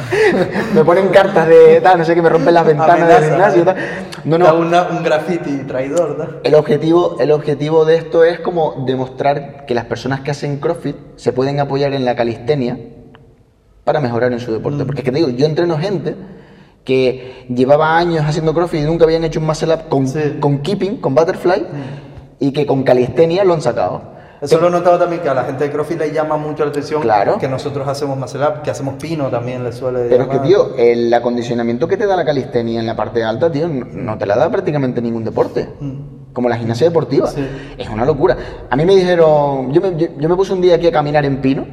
B: (laughs) me ponen cartas de tal, no sé qué, me rompen las ventanas del gimnasio. Tal. No,
A: Da
B: no.
A: una- un graffiti traidor, ¿no?
B: El objetivo, el objetivo de esto es como demostrar que las personas que hacen CrossFit se pueden apoyar en la calistenia para mejorar en su deporte. Porque es que te digo, yo entreno gente que llevaba años haciendo CrossFit y nunca habían hecho un muscle up con,
A: Sí.
B: con keeping, con butterfly, y que con calistenia lo han sacado.
A: Eso lo he notado también que a la gente de CrossFit le llama mucho la atención
B: Claro.
A: que nosotros hacemos muscle up, que hacemos pino también le suele
B: Pero es que, tío, el acondicionamiento que te da la calistenia en la parte alta, tío, no, te la da prácticamente ningún deporte. Como la gimnasia deportiva.
A: Sí.
B: Es una locura. A mí me dijeron, yo me, yo, yo me puse un día aquí a caminar en pino.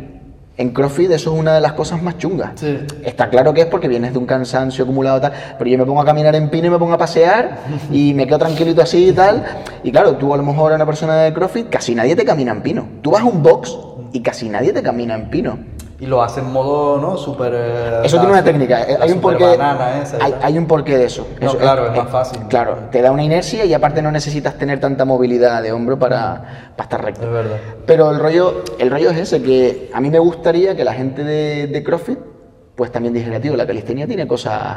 B: En CrossFit eso es una de las cosas más chungas.
A: Sí.
B: Está claro que es porque vienes de un cansancio acumulado tal, pero yo me pongo a caminar en pino y me pongo a pasear y me quedo tranquilito así y tal. Y claro, tú a lo mejor a una persona de CrossFit, casi nadie te camina en pino. Tú vas a un box y casi nadie te camina en pino.
A: Y lo hace en modo, ¿no? Súper... eh,
B: Eso tiene una técnica. eh, Hay un porqué.
A: esa
B: Hay, hay un porqué de eso.
A: No,
B: Eso
A: claro, es más fácil.
B: Claro, te da una inercia y aparte no necesitas tener tanta movilidad de hombro para, para estar recto.
A: Es verdad.
B: Pero el rollo, el rollo es ese, que a mí me gustaría que la gente de, de CrossFit pues también dijera, tío, la calistenia tiene cosas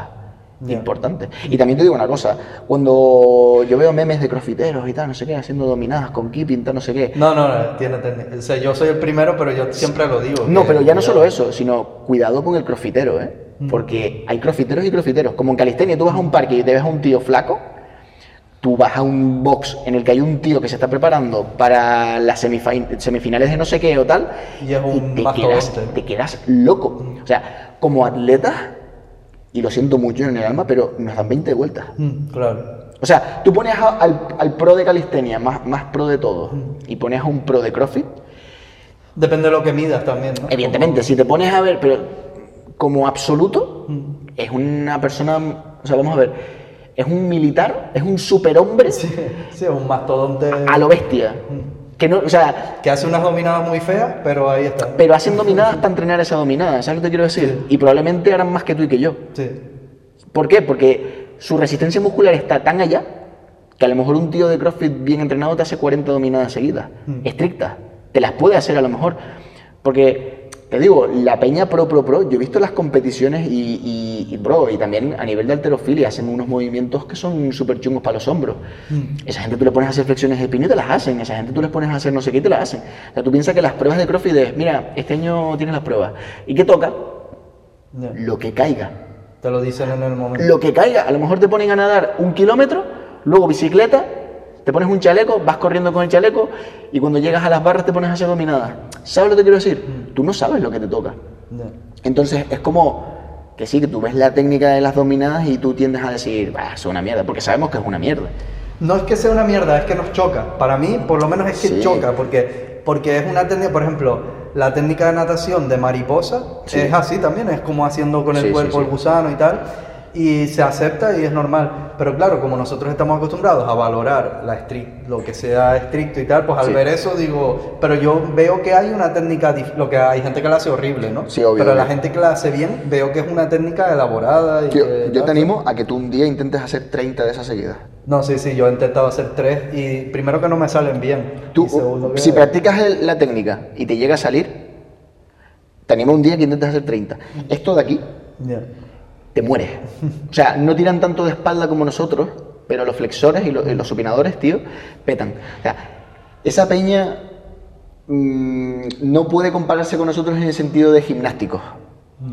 A: Ya.
B: importantes. Y también te digo una cosa, cuando yo veo memes de crossfiteros y tal, no sé qué, haciendo dominadas con keeping, tal, no sé qué.
A: No, no, no, tiene técnica. O sea, yo soy el primero, pero yo siempre lo digo.
B: No, pero ya no solo eso, sino cuidado con el crossfitero, ¿eh?
A: Mm.
B: Porque hay crossfiteros y crossfiteros. Como en calistenia, tú vas a un parque y te ves a un tío flaco, tú vas a un box en el que hay un tío que se está preparando para las semifi- semifinales de no sé qué o tal,
A: Y es un
B: te,
A: mastodonte.
B: quedas, te quedas loco. O sea, como atletas, y lo siento mucho en el alma, pero nos dan 20 vueltas.
A: Mm, Claro.
B: O sea, tú pones a- al, al pro de calistenia, más, más pro de todo, y pones a un pro de CrossFit,
A: Depende de lo que midas también, ¿no?
B: Evidentemente, si te pones a ver, pero como absoluto,
A: Mm.
B: es una persona, o sea, vamos a ver, es un militar, es un superhombre
A: Sí, sí, es un mastodonte
B: a lo bestia. Que no, o sea,
A: que hace unas dominadas muy feas, pero ahí está.
B: pero hacen dominadas para entrenar esa dominada, ¿sabes lo que te quiero decir? Y probablemente harán más que tú y que yo.
A: Sí.
B: ¿Por qué? Porque su resistencia muscular está tan allá que a lo mejor un tío de CrossFit bien entrenado te hace 40 dominadas seguidas, estrictas. Te las puede hacer a lo mejor. Porque, te digo, la peña pro, pro, pro, yo he visto las competiciones y, y, y, bro, y también a nivel de alterofilia hacen unos movimientos que son súper chungos para los hombros. Esa gente tú le pones a hacer flexiones de espino y te las hacen. Esa gente tú les pones a hacer no sé qué y te las hacen. O sea, tú piensas que las pruebas de CrossFit es, mira, este año tienes las pruebas. ¿Y qué toca? Lo que caiga.
A: Te lo dicen en el momento.
B: Lo que caiga, a lo mejor te ponen a nadar un kilómetro, luego bicicleta, te pones un chaleco, vas corriendo con el chaleco y cuando llegas a las barras te pones a hacer dominadas. ¿Sabes lo que quiero decir? Tú no sabes lo que te toca. Entonces es como que sí, que tú ves la técnica de las dominadas y tú tiendes a decir, bah, es una mierda, porque sabemos que es una mierda.
A: No es que sea una mierda, es que nos choca. Para mí, por lo menos es que
B: Sí.
A: choca, porque, porque es una técnica, por ejemplo, la técnica de natación de mariposa
B: Sí.
A: es así también, es como haciendo con el
B: Sí,
A: cuerpo el gusano y tal, y se acepta y es normal. Pero claro, como nosotros estamos acostumbrados a valorar la lo que sea estricto y tal, pues al
B: Sí.
A: ver eso digo, pero yo veo que hay una técnica, lo que hay gente que la hace horrible, ¿no?
B: Sí, obvio,
A: Pero la gente que la hace bien, veo que es una técnica elaborada. Y
B: Yo,
A: que
B: yo te animo a que tú un día intentes hacer 30 de esas seguidas.
A: No, sí, sí, yo he intentado hacer tres y primero que no me salen bien.
B: Tú,
A: segundo
B: si practicas el- la técnica y te llega a salir, te animo un día que intentes hacer 30. Esto de aquí
A: Ya.
B: Te mueres. O sea, no tiran tanto de espalda como nosotros, pero los flexores y los, y los supinadores, tío, petan. O sea, esa peña mm, no puede compararse con nosotros en el sentido de gimnásticos,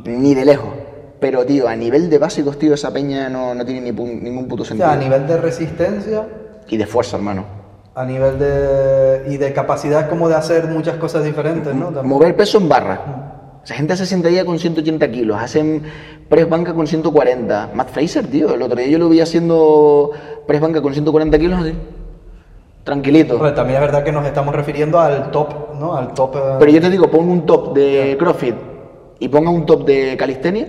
B: ni de lejos. Pero, tío, a nivel de básicos, tío, esa peña no, no tiene ni pu- ningún puto
A: O
B: sentido.
A: sea, a nivel de resistencia,
B: Y de fuerza, hermano.
A: a nivel de... y de capacidad como de hacer muchas cosas diferentes, ¿no? También.
B: Mover peso en barra. Esa gente hace sentadilla con 180 kilos, hacen press banca con 140. Matt Fraser, tío, el otro día yo lo vi haciendo press banca con 140 kilos así. Tranquilito.
A: Hombre, también es verdad que nos estamos refiriendo al top, ¿no? Al top... eh,
B: Pero yo te digo, pon un top de CrossFit y ponga un top de calistenia.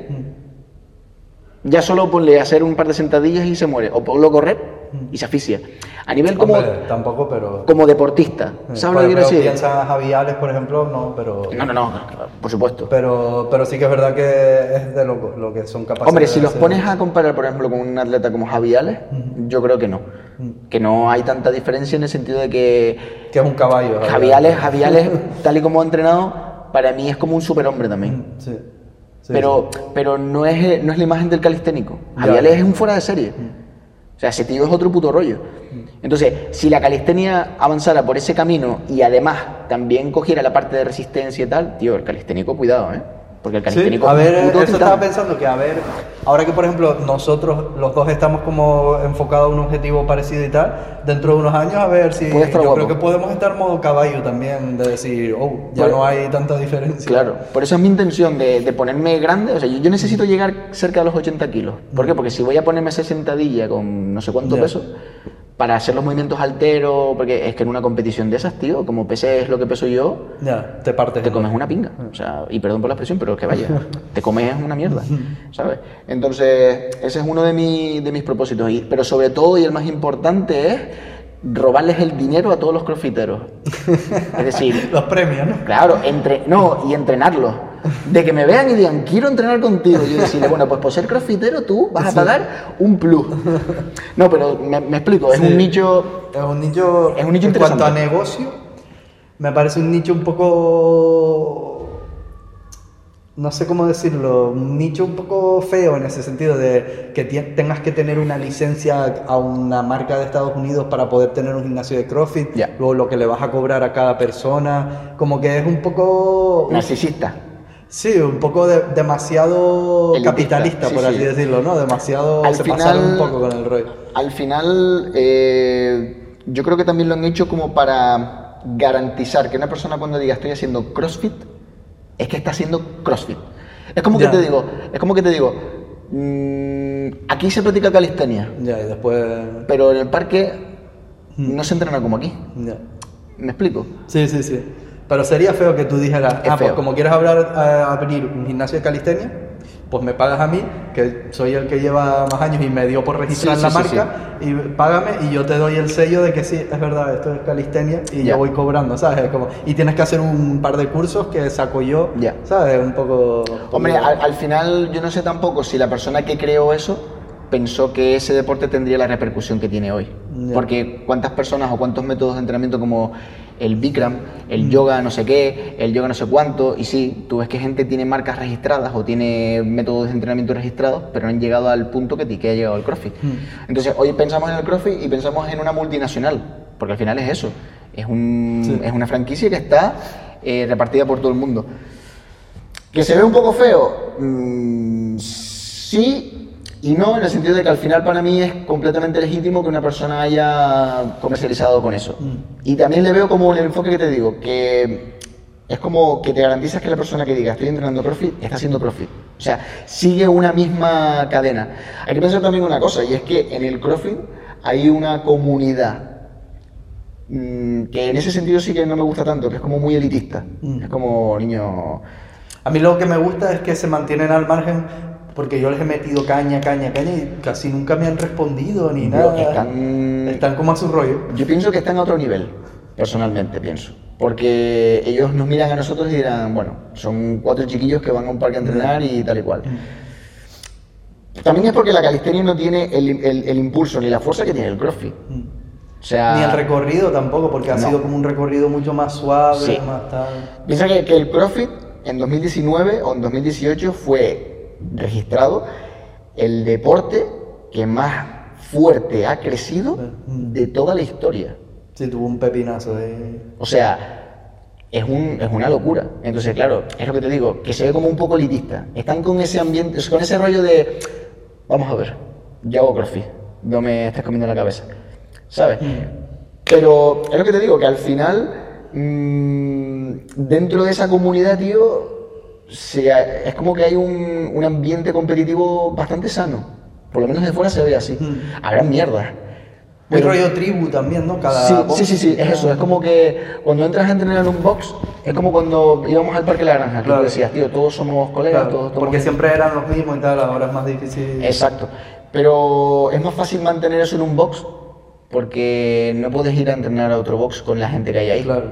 B: Ya solo ponle a hacer un par de sentadillas y se muere. O ponlo a correr y se asfixia. A nivel como,
A: Hombre, tampoco, pero...
B: como deportista. ¿Sabes lo que quiero decir?
A: piensa Javiales, por ejemplo, no, pero...
B: No, no, no, por supuesto.
A: Pero, pero sí que es verdad que es de lo, lo que son capaces
B: Hombre,
A: de
B: si los
A: hacer.
B: pones a comparar, por ejemplo, con un atleta como Javiales, yo creo que no. Que no hay tanta diferencia en el sentido de que
A: Que es un caballo.
B: Javiales, Javiales, (laughs) tal y como ha entrenado, para mí es como un superhombre también.
A: Sí. Sí,
B: pero pero no, es, no es la imagen del calisténico.
A: Ya.
B: Javiales es un fuera de serie. O sea, ese tío es otro puto rollo. Entonces, si la calistenia avanzara por ese camino y además también cogiera la parte de resistencia y tal, tío, el calisténico, cuidado, ¿eh? Porque el
A: Sí,
B: calisténico
A: a
B: es un
A: ver, eso
B: titán.
A: estaba pensando que a ver, ahora que por ejemplo nosotros los dos estamos como enfocados a un objetivo parecido y tal, dentro de unos años a ver si yo creo que podemos estar modo caballo también, de decir, oh, ya
B: Pues-
A: no hay tanta diferencia.
B: Claro, por eso es mi intención de, de ponerme grande. O sea, yo, yo necesito llegar cerca de los 80 kilos. ¿Por qué? Porque si voy a ponerme esa sentadilla con no sé cuánto
A: Ya.
B: peso, para hacer los movimientos alteros, porque es que en una competición de esas, tío, como peses lo que peso yo,
A: Ya, te partes.
B: te comes una pinga. O sea, y perdón por la expresión, pero es que vaya, (laughs) te comes una mierda, (laughs) ¿sabes? Entonces, ese es uno de, mi- de mis propósitos. Y- pero sobre todo, y el más importante, es robarles el dinero a todos los crossfiteros. Es decir, (laughs)
A: Los premios, ¿no?
B: Claro, entre, no, y entrenarlos. De que me vean y digan, quiero entrenar contigo. Y yo decirle, bueno, pues por ser crossfitero tú vas a pagar un plus. No, pero me, me explico, es
A: Sí.
B: un nicho...
A: Es un nicho.
B: Es un nicho
A: En cuanto a negocio, me parece un nicho un poco. No sé cómo decirlo. Un nicho un poco feo en ese sentido de que tengas que tener una licencia a una marca de Estados Unidos para poder tener un gimnasio de CrossFit.
B: Ya.
A: Luego lo que le vas a cobrar a cada persona. Como que es un poco.
B: Narcisista.
A: Sí, un poco de- demasiado
B: Elitista,
A: capitalista, por
B: sí.
A: así decirlo, ¿no? Demasiado.
B: Al
A: se
B: final-
A: pasaron un poco con el rollo.
B: Al final, eh, yo creo que también lo han hecho como para garantizar que una persona cuando diga estoy haciendo CrossFit, es que está haciendo CrossFit. Es como
A: Ya.
B: que te digo, es como que te digo, mm, aquí se practica calistenia,
A: Ya, y después.
B: pero en el parque no se entrena como aquí.
A: Ya.
B: ¿Me explico?
A: Sí, sí, sí. Pero sería feo que tú dijeras,
B: Es
A: ah, pues
B: feo.
A: como quieres hablar, eh, abrir un gimnasio de calistenia, pues me pagas a mí, que soy el que lleva más años y me dio por registrar
B: Sí,
A: la
B: sí, sí,
A: marca, y págame y yo te doy el sello de que sí, es verdad, esto es calistenia y
B: Ya.
A: yo voy cobrando, ¿sabes? Es Como, y tienes que hacer un par de cursos que saco yo,
B: Ya.
A: ¿sabes? Un poco...
B: Hombre, al, al final yo no sé tampoco si la persona que creó eso pensó que ese deporte tendría la repercusión que tiene hoy.
A: Ya.
B: Porque cuántas personas o cuántos métodos de entrenamiento como el Bikram, el yoga no sé qué, el yoga no sé cuánto, y sí, tú ves que gente tiene marcas registradas o tiene métodos de entrenamiento registrados, pero no han llegado al punto que, que ha llegado el CrossFit. Entonces hoy pensamos en el CrossFit y pensamos en una multinacional, porque al final es eso, es, un-
A: Sí.
B: es una franquicia que está eh, repartida por todo el mundo. ¿Que se ve un poco feo? Mm, sí y no, en el sentido de que al final para mí es completamente legítimo que una persona haya comercializado con eso. Y también le veo como el enfoque que te digo, que es como que te garantizas que la persona que diga estoy entrenando CrossFit está haciendo CrossFit. O sea, sigue una misma cadena. Hay que pensar también una cosa, y es que en el CrossFit hay una comunidad mm, que en ese sentido sí que no me gusta tanto, que es como muy elitista.
A: Mm.
B: Es como niño...
A: A mí lo que me gusta es que se mantienen al margen porque yo les he metido caña, caña, caña y casi nunca me han respondido ni nada.
B: están-
A: Están como a su rollo.
B: Yo pienso que están a otro nivel, personalmente pienso. Porque ellos nos miran a nosotros y dirán, bueno, son cuatro chiquillos que van a un parque a entrenar y tal y cual. También es porque la calistenia no tiene el, el- el impulso ni la fuerza que tiene el crossfit. O sea,
A: Ni el recorrido tampoco, porque ha
B: No.
A: sido como un recorrido mucho más suave,
B: Sí.
A: más tal.
B: Piensa que, que el CrossFit en 2019 o en 2018 fue registrado el deporte que más fuerte ha crecido de toda la historia.
A: Sí, tuvo un pepinazo de...
B: O sea, es, un, es una locura. Entonces, claro, es lo que te digo, que se ve como un poco elitista. Están con ese ambiente, con ese rollo de, vamos a ver, yo hago CrossFit, no me estés comiendo la cabeza. ¿Sabes? Pero es lo que te digo, que al final, mm, dentro de esa comunidad, tío, se es como que hay un, un ambiente competitivo bastante sano. Por lo menos de fuera se ve así. Habrá mierda.
A: Muy
B: Pero-
A: rollo tribu también, ¿no? Cada
B: Sí,
A: box
B: sí, sí, sí, es eso. Es como que cuando entras a entrenar en un box, es como cuando íbamos al Parque La Granja, que
A: Claro.
B: tú decías, tío, todos somos colegas,
A: Claro,
B: todos, todos
A: porque siempre eran los mismos y tal, ahora es más difícil.
B: Exacto. Pero es más fácil mantener eso en un box porque no puedes ir a entrenar a otro box con la gente que hay ahí.
A: Claro.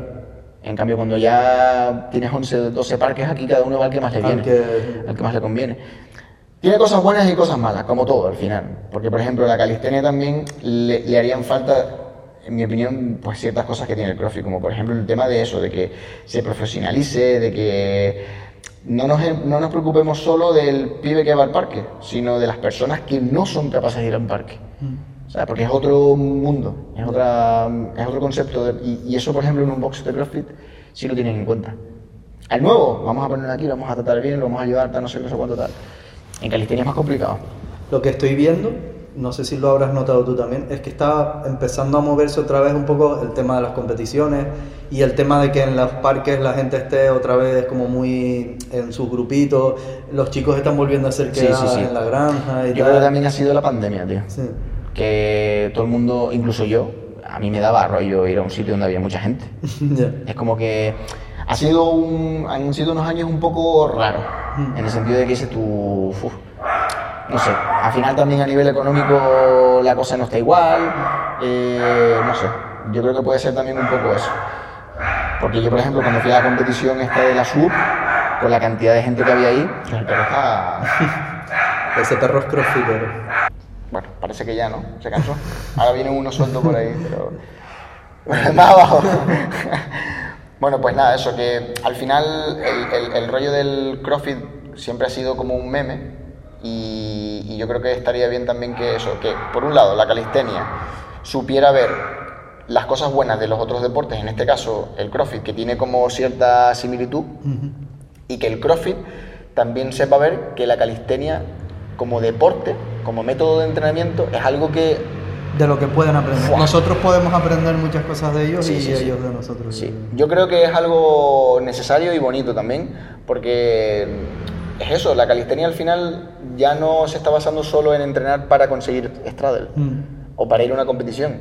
B: En cambio, cuando ya tienes 11, 12 parques aquí, cada uno va al que más le
A: Al
B: viene,
A: que-
B: al que más le conviene. Tiene cosas buenas y cosas malas, como todo al final. Porque, por ejemplo, la calistenia también le, le harían falta, en mi opinión, pues ciertas cosas que tiene el CrossFit, como por ejemplo el tema de eso, de que se profesionalice, de que no nos, no nos preocupemos solo del pibe que va al parque, sino de las personas que no son capaces de ir a un parque. O sea, porque es otro mundo, es, otra, es otro concepto. de- y, y eso, por ejemplo, en un box de CrossFit sí lo tienen en cuenta. Al nuevo, vamos a ponerlo aquí, lo vamos a tratar bien, lo vamos a ayudar, tal, no sé qué, no sé cuánto tal. En calistenia es más complicado.
A: Lo que estoy viendo, no sé si lo habrás notado tú también, es que está empezando a moverse otra vez un poco el tema de las competiciones y el tema de que en los parques la gente esté otra vez como muy en sus grupitos, los chicos están volviendo a hacer
B: Sí, sí,
A: quedadas
B: sí.
A: en la granja y
B: Yo creo
A: tal.
B: que también ha sido la pandemia, tío. Que todo el mundo, incluso yo, a mí me daba rollo ir a un sitio donde había mucha gente. (laughs)
A: Ya.
B: Es como que ha sido un, han sido unos años un poco raros, en el sentido de que dices tú, uf, no sé, al final también a nivel económico la cosa no está igual, eh, no sé, yo creo que puede ser también un poco eso. Porque yo, por ejemplo, cuando fui a la competición esta de la SUB, con la cantidad de gente que había ahí, el perro está... (laughs)
A: Ese perro es crossfitero.
B: Bueno, parece que ya no, se cansó. Ahora viene uno suelto por ahí, pero... (laughs) Más abajo. bueno, pues nada, eso, que al final el, el- el rollo del CrossFit siempre ha sido como un meme y, y yo creo que estaría bien también que eso, que por un lado la calistenia supiera ver las cosas buenas de los otros deportes, en este caso el CrossFit, que tiene como cierta similitud, y que el CrossFit también sepa ver que la calistenia como deporte, como método de entrenamiento, es algo que
A: De lo que pueden aprender. Nosotros podemos aprender muchas cosas de ellos
B: Sí,
A: y
B: sí, sí.
A: ellos de nosotros.
B: Sí, yo creo que es algo necesario y bonito también, porque es eso, la calistenia al final ya no se está basando solo en entrenar para conseguir Straddle
A: Mm.
B: O para ir a una competición,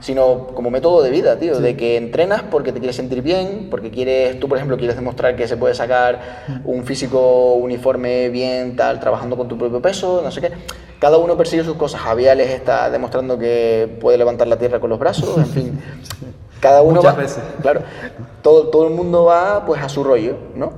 B: sino como método de vida, tío, de que entrenas porque te quieres sentir bien, porque quieres, tú por ejemplo, quieres demostrar que se puede sacar un físico uniforme bien, tal, trabajando con tu propio peso, no sé qué. Cada uno persigue sus cosas. Javiales está demostrando que puede levantar la tierra con los brazos, en fin. (laughs) Cada uno
A: Muchas
B: va-
A: veces.
B: Claro, todo, todo el mundo va pues a su rollo, ¿no?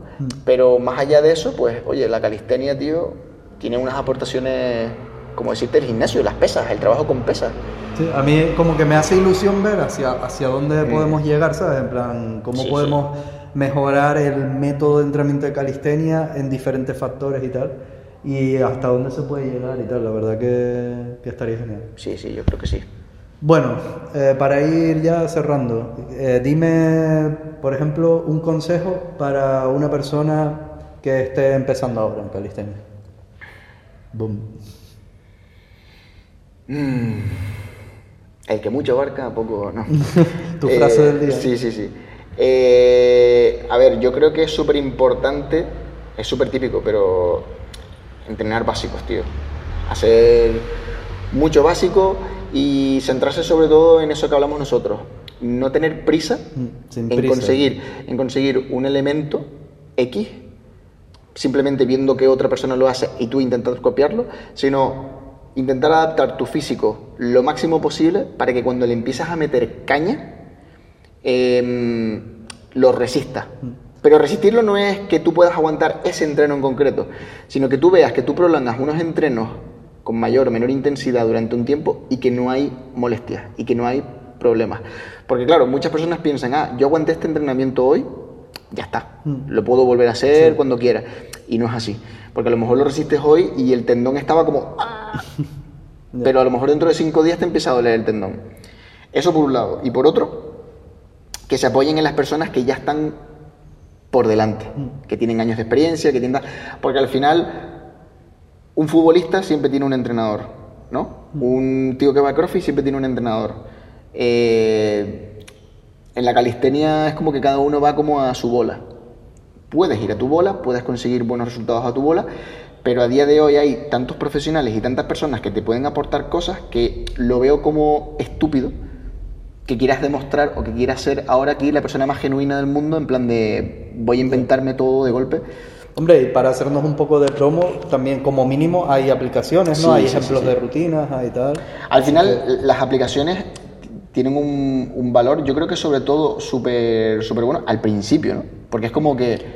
B: Pero más allá de eso, pues, oye, la calistenia, tío, tiene unas aportaciones, como decirte, el gimnasio, las pesas, el trabajo con pesas.
A: Sí, a mí como que me hace ilusión ver hacia, hacia dónde podemos llegar, ¿sabes? En plan, cómo
B: Mm. Sí,
A: podemos mejorar el método de entrenamiento de calistenia en diferentes factores y tal. Y hasta dónde se puede llegar y tal. La verdad que, que estaría genial.
B: Sí, sí, yo creo que sí.
A: Bueno, eh, para ir ya cerrando, eh, dime, por ejemplo, un consejo para una persona que esté empezando ahora en calistenia. Boom.
B: El que mucho abarca, poco no. (laughs)
A: Tu frase del día.
B: Sí, sí, sí. Eh, a ver, yo creo que es súper importante, es súper típico, pero entrenar básicos, tío. Hacer mucho básico y centrarse sobre todo en eso que hablamos nosotros. No tener prisa,
A: Mm, sin
B: en,
A: prisa.
B: Conseguir, en conseguir un elemento X, simplemente viendo que otra persona lo hace y tú intentar copiarlo, sino intentar adaptar tu físico lo máximo posible para que cuando le empiezas a meter caña, em, lo resista. Pero resistirlo no es que tú puedas aguantar ese entreno en concreto, sino que tú veas que tú prolongas unos entrenos con mayor o menor intensidad durante un tiempo y que no hay molestias y que no hay problemas. Porque claro, muchas personas piensan, ah, yo aguanté este entrenamiento hoy, ya está,
A: Mm.
B: lo puedo volver a hacer cuando quiera. Y no es así, porque a lo mejor lo resistes hoy y el tendón estaba como... "Ah", (laughs) pero a lo mejor dentro de cinco días te empieza a doler el tendón. Eso por un lado. Y por otro, que se apoyen en las personas que ya están por delante, que tienen años de experiencia, que tienen... Porque al final, un futbolista siempre tiene un entrenador, ¿no? Un tío que va a CrossFit siempre tiene un entrenador. Eh, en la calistenia es como que cada uno va como a su bola. Puedes ir a tu bola, puedes conseguir buenos resultados a tu bola, pero a día de hoy hay tantos profesionales y tantas personas que te pueden aportar cosas que lo veo como estúpido que quieras demostrar o que quieras ser ahora aquí la persona más genuina del mundo en plan de voy a inventarme todo de golpe.
A: Hombre, y para hacernos un poco de promo, también como mínimo hay aplicaciones, ¿no?
B: Sí,
A: hay
B: sí,
A: ejemplos
B: sí,
A: de rutinas, hay tal.
B: Al final, las aplicaciones tienen un, un valor, yo creo que sobre todo súper súper bueno al principio, ¿no? Porque es como que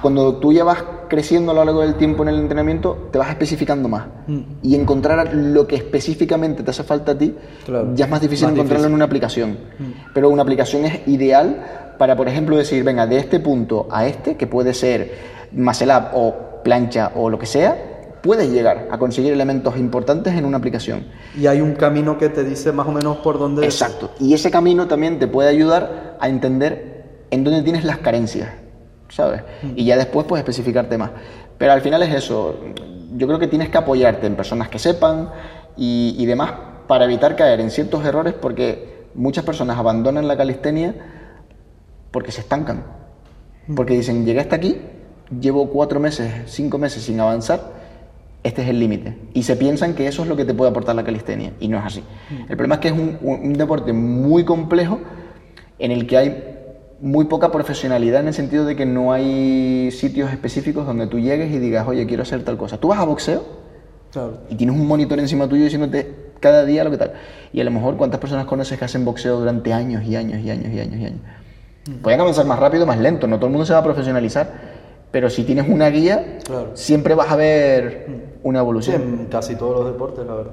B: cuando tú ya vas creciendo a lo largo del tiempo en el entrenamiento, te vas especificando más.
A: Mm.
B: Y encontrar lo que específicamente te hace falta a ti,
A: Claro.
B: ya es más difícil
A: Más
B: encontrarlo
A: difícil.
B: en una aplicación. Pero una aplicación es ideal para, por ejemplo, decir, venga, de este punto a este, que puede ser muscle up o plancha o lo que sea, puedes llegar a conseguir elementos importantes en una aplicación.
A: Y hay un camino que te dice más o menos por dónde.
B: Exacto. Y ese camino también te puede ayudar a entender en dónde tienes las carencias, Y ya después puedes especificarte más. Pero al final es eso. Yo creo que tienes que apoyarte en personas que sepan y, demás para evitar caer en ciertos errores porque muchas personas abandonan la calistenia porque se estancan. Porque dicen, llegué hasta aquí, llevo cuatro meses, cinco meses sin avanzar, este es el límite. Y se piensan que eso es lo que te puede aportar la calistenia, y no es así. El problema es que es un deporte muy complejo en el que hay muy poca profesionalidad en el sentido de que no hay sitios específicos donde tú llegues y digas, oye, quiero hacer tal cosa. Tú vas a boxeo
A: Claro.
B: y tienes un monitor encima tuyo diciéndote cada día lo que tal. Y a lo mejor cuántas personas conoces que hacen boxeo durante años y años y años y años y años. Pueden avanzar más rápido, más lento, no todo el mundo se va a profesionalizar, Pero si tienes una guía,
A: Claro.
B: siempre vas a ver una
A: Sí,
B: evolución.
A: en casi todos los deportes, la verdad.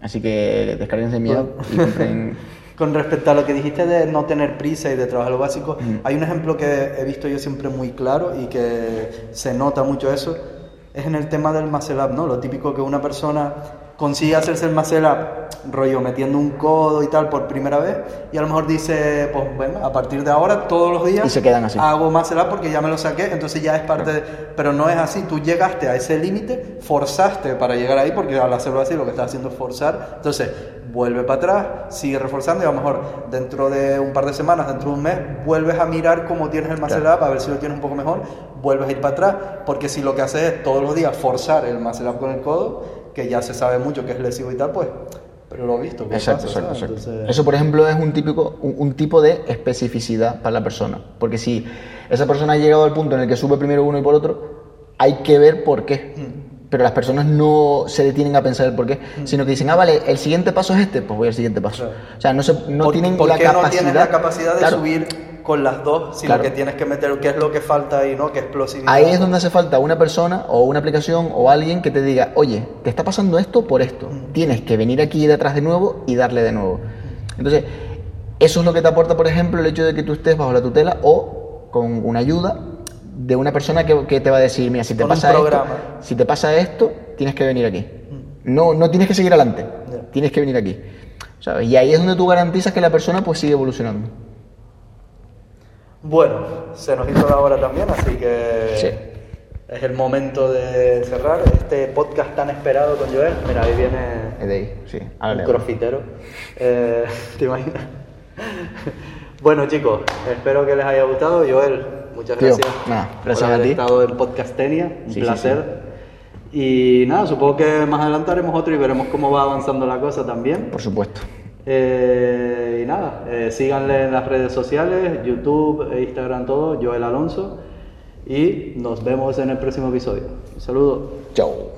B: Así que descarguense mi app y compren. (laughs)
A: Con respecto a lo que dijiste de no tener prisa y de trabajar lo básico, hay un ejemplo que he visto yo siempre muy claro y que se nota mucho eso, es en el tema del up, ¿no? Lo típico que una persona consigue hacerse el muscle up, rollo metiendo un codo y tal por primera vez, y a lo mejor dice, pues bueno, a partir de ahora todos los días
B: Y se quedan así.
A: hago muscle up porque ya me lo saqué, entonces ya es parte de... Pero no es así, tú llegaste a ese límite, forzaste para llegar ahí, porque al hacerlo así lo que estás haciendo es forzar, entonces vuelve para atrás, sigue reforzando y a lo mejor dentro de un par de semanas, dentro de un mes, vuelves a mirar cómo tienes el muscle up, a ver si lo tienes un poco mejor, vuelves a ir para atrás, porque si lo que haces es todos los días forzar el muscle up con el codo, que ya se sabe mucho que es lesivo y tal, pues, pero lo he visto. ¿qué
B: Exacto,
A: pasa,
B: exacto, exacto.
A: Entonces-
B: Eso, por ejemplo, es un, típico, un, un tipo de especificidad para la persona. Porque si esa persona ha llegado al punto en el que sube primero uno y por otro, hay que ver por qué.
A: Mm.
B: Pero las personas no se detienen a pensar el por qué, sino que dicen, ah, vale, el siguiente paso es este, pues voy al siguiente paso.
A: Claro.
B: O sea, no, se, no
A: ¿Por-
B: tienen
A: por
B: la
A: qué
B: capacidad.
A: no tienes la capacidad de
B: Claro.
A: subir con las dos, sino
B: Claro.
A: que tienes que meter qué es lo que falta ahí, ¿no? ¿Qué explosividad?
B: Ahí es donde hace falta una persona o una aplicación o alguien que te diga, oye, te está pasando esto por esto. Tienes que venir aquí detrás de nuevo y darle de nuevo. Entonces, eso es lo que te aporta, por ejemplo, el hecho de que tú estés bajo la tutela o con una ayuda de una persona que, que te va a decir, mira, si te pasa esto, si te pasa esto, tienes que venir aquí. No, no tienes que seguir adelante, tienes que venir aquí. ¿Sabes? Y ahí es donde tú garantizas que la persona pues sigue evolucionando.
A: Bueno, se nos hizo la hora también, así que
B: Sí.
A: es el momento de cerrar este podcast tan esperado con Joel. Mira, ahí viene
B: Es de ahí, sí.
A: un
B: Háblale.
A: crossfitero. Eh, (laughs) ¿Te imaginas? (laughs) bueno, chicos, espero que les haya gustado. Joel, muchas
B: Tío,
A: gracias.
B: nada, gracias
A: por
B: a
A: haber
B: ti.
A: estado en Podcastenia. Un
B: Sí, sí,
A: placer. Y nada, supongo que más adelante haremos otro y veremos cómo va avanzando la cosa también.
B: Por supuesto.
A: Eh, y nada, eh, síganle en las redes sociales, YouTube, e Instagram, todo, Joel Alonso. Y nos vemos en el próximo episodio. Un saludo.
B: Chao.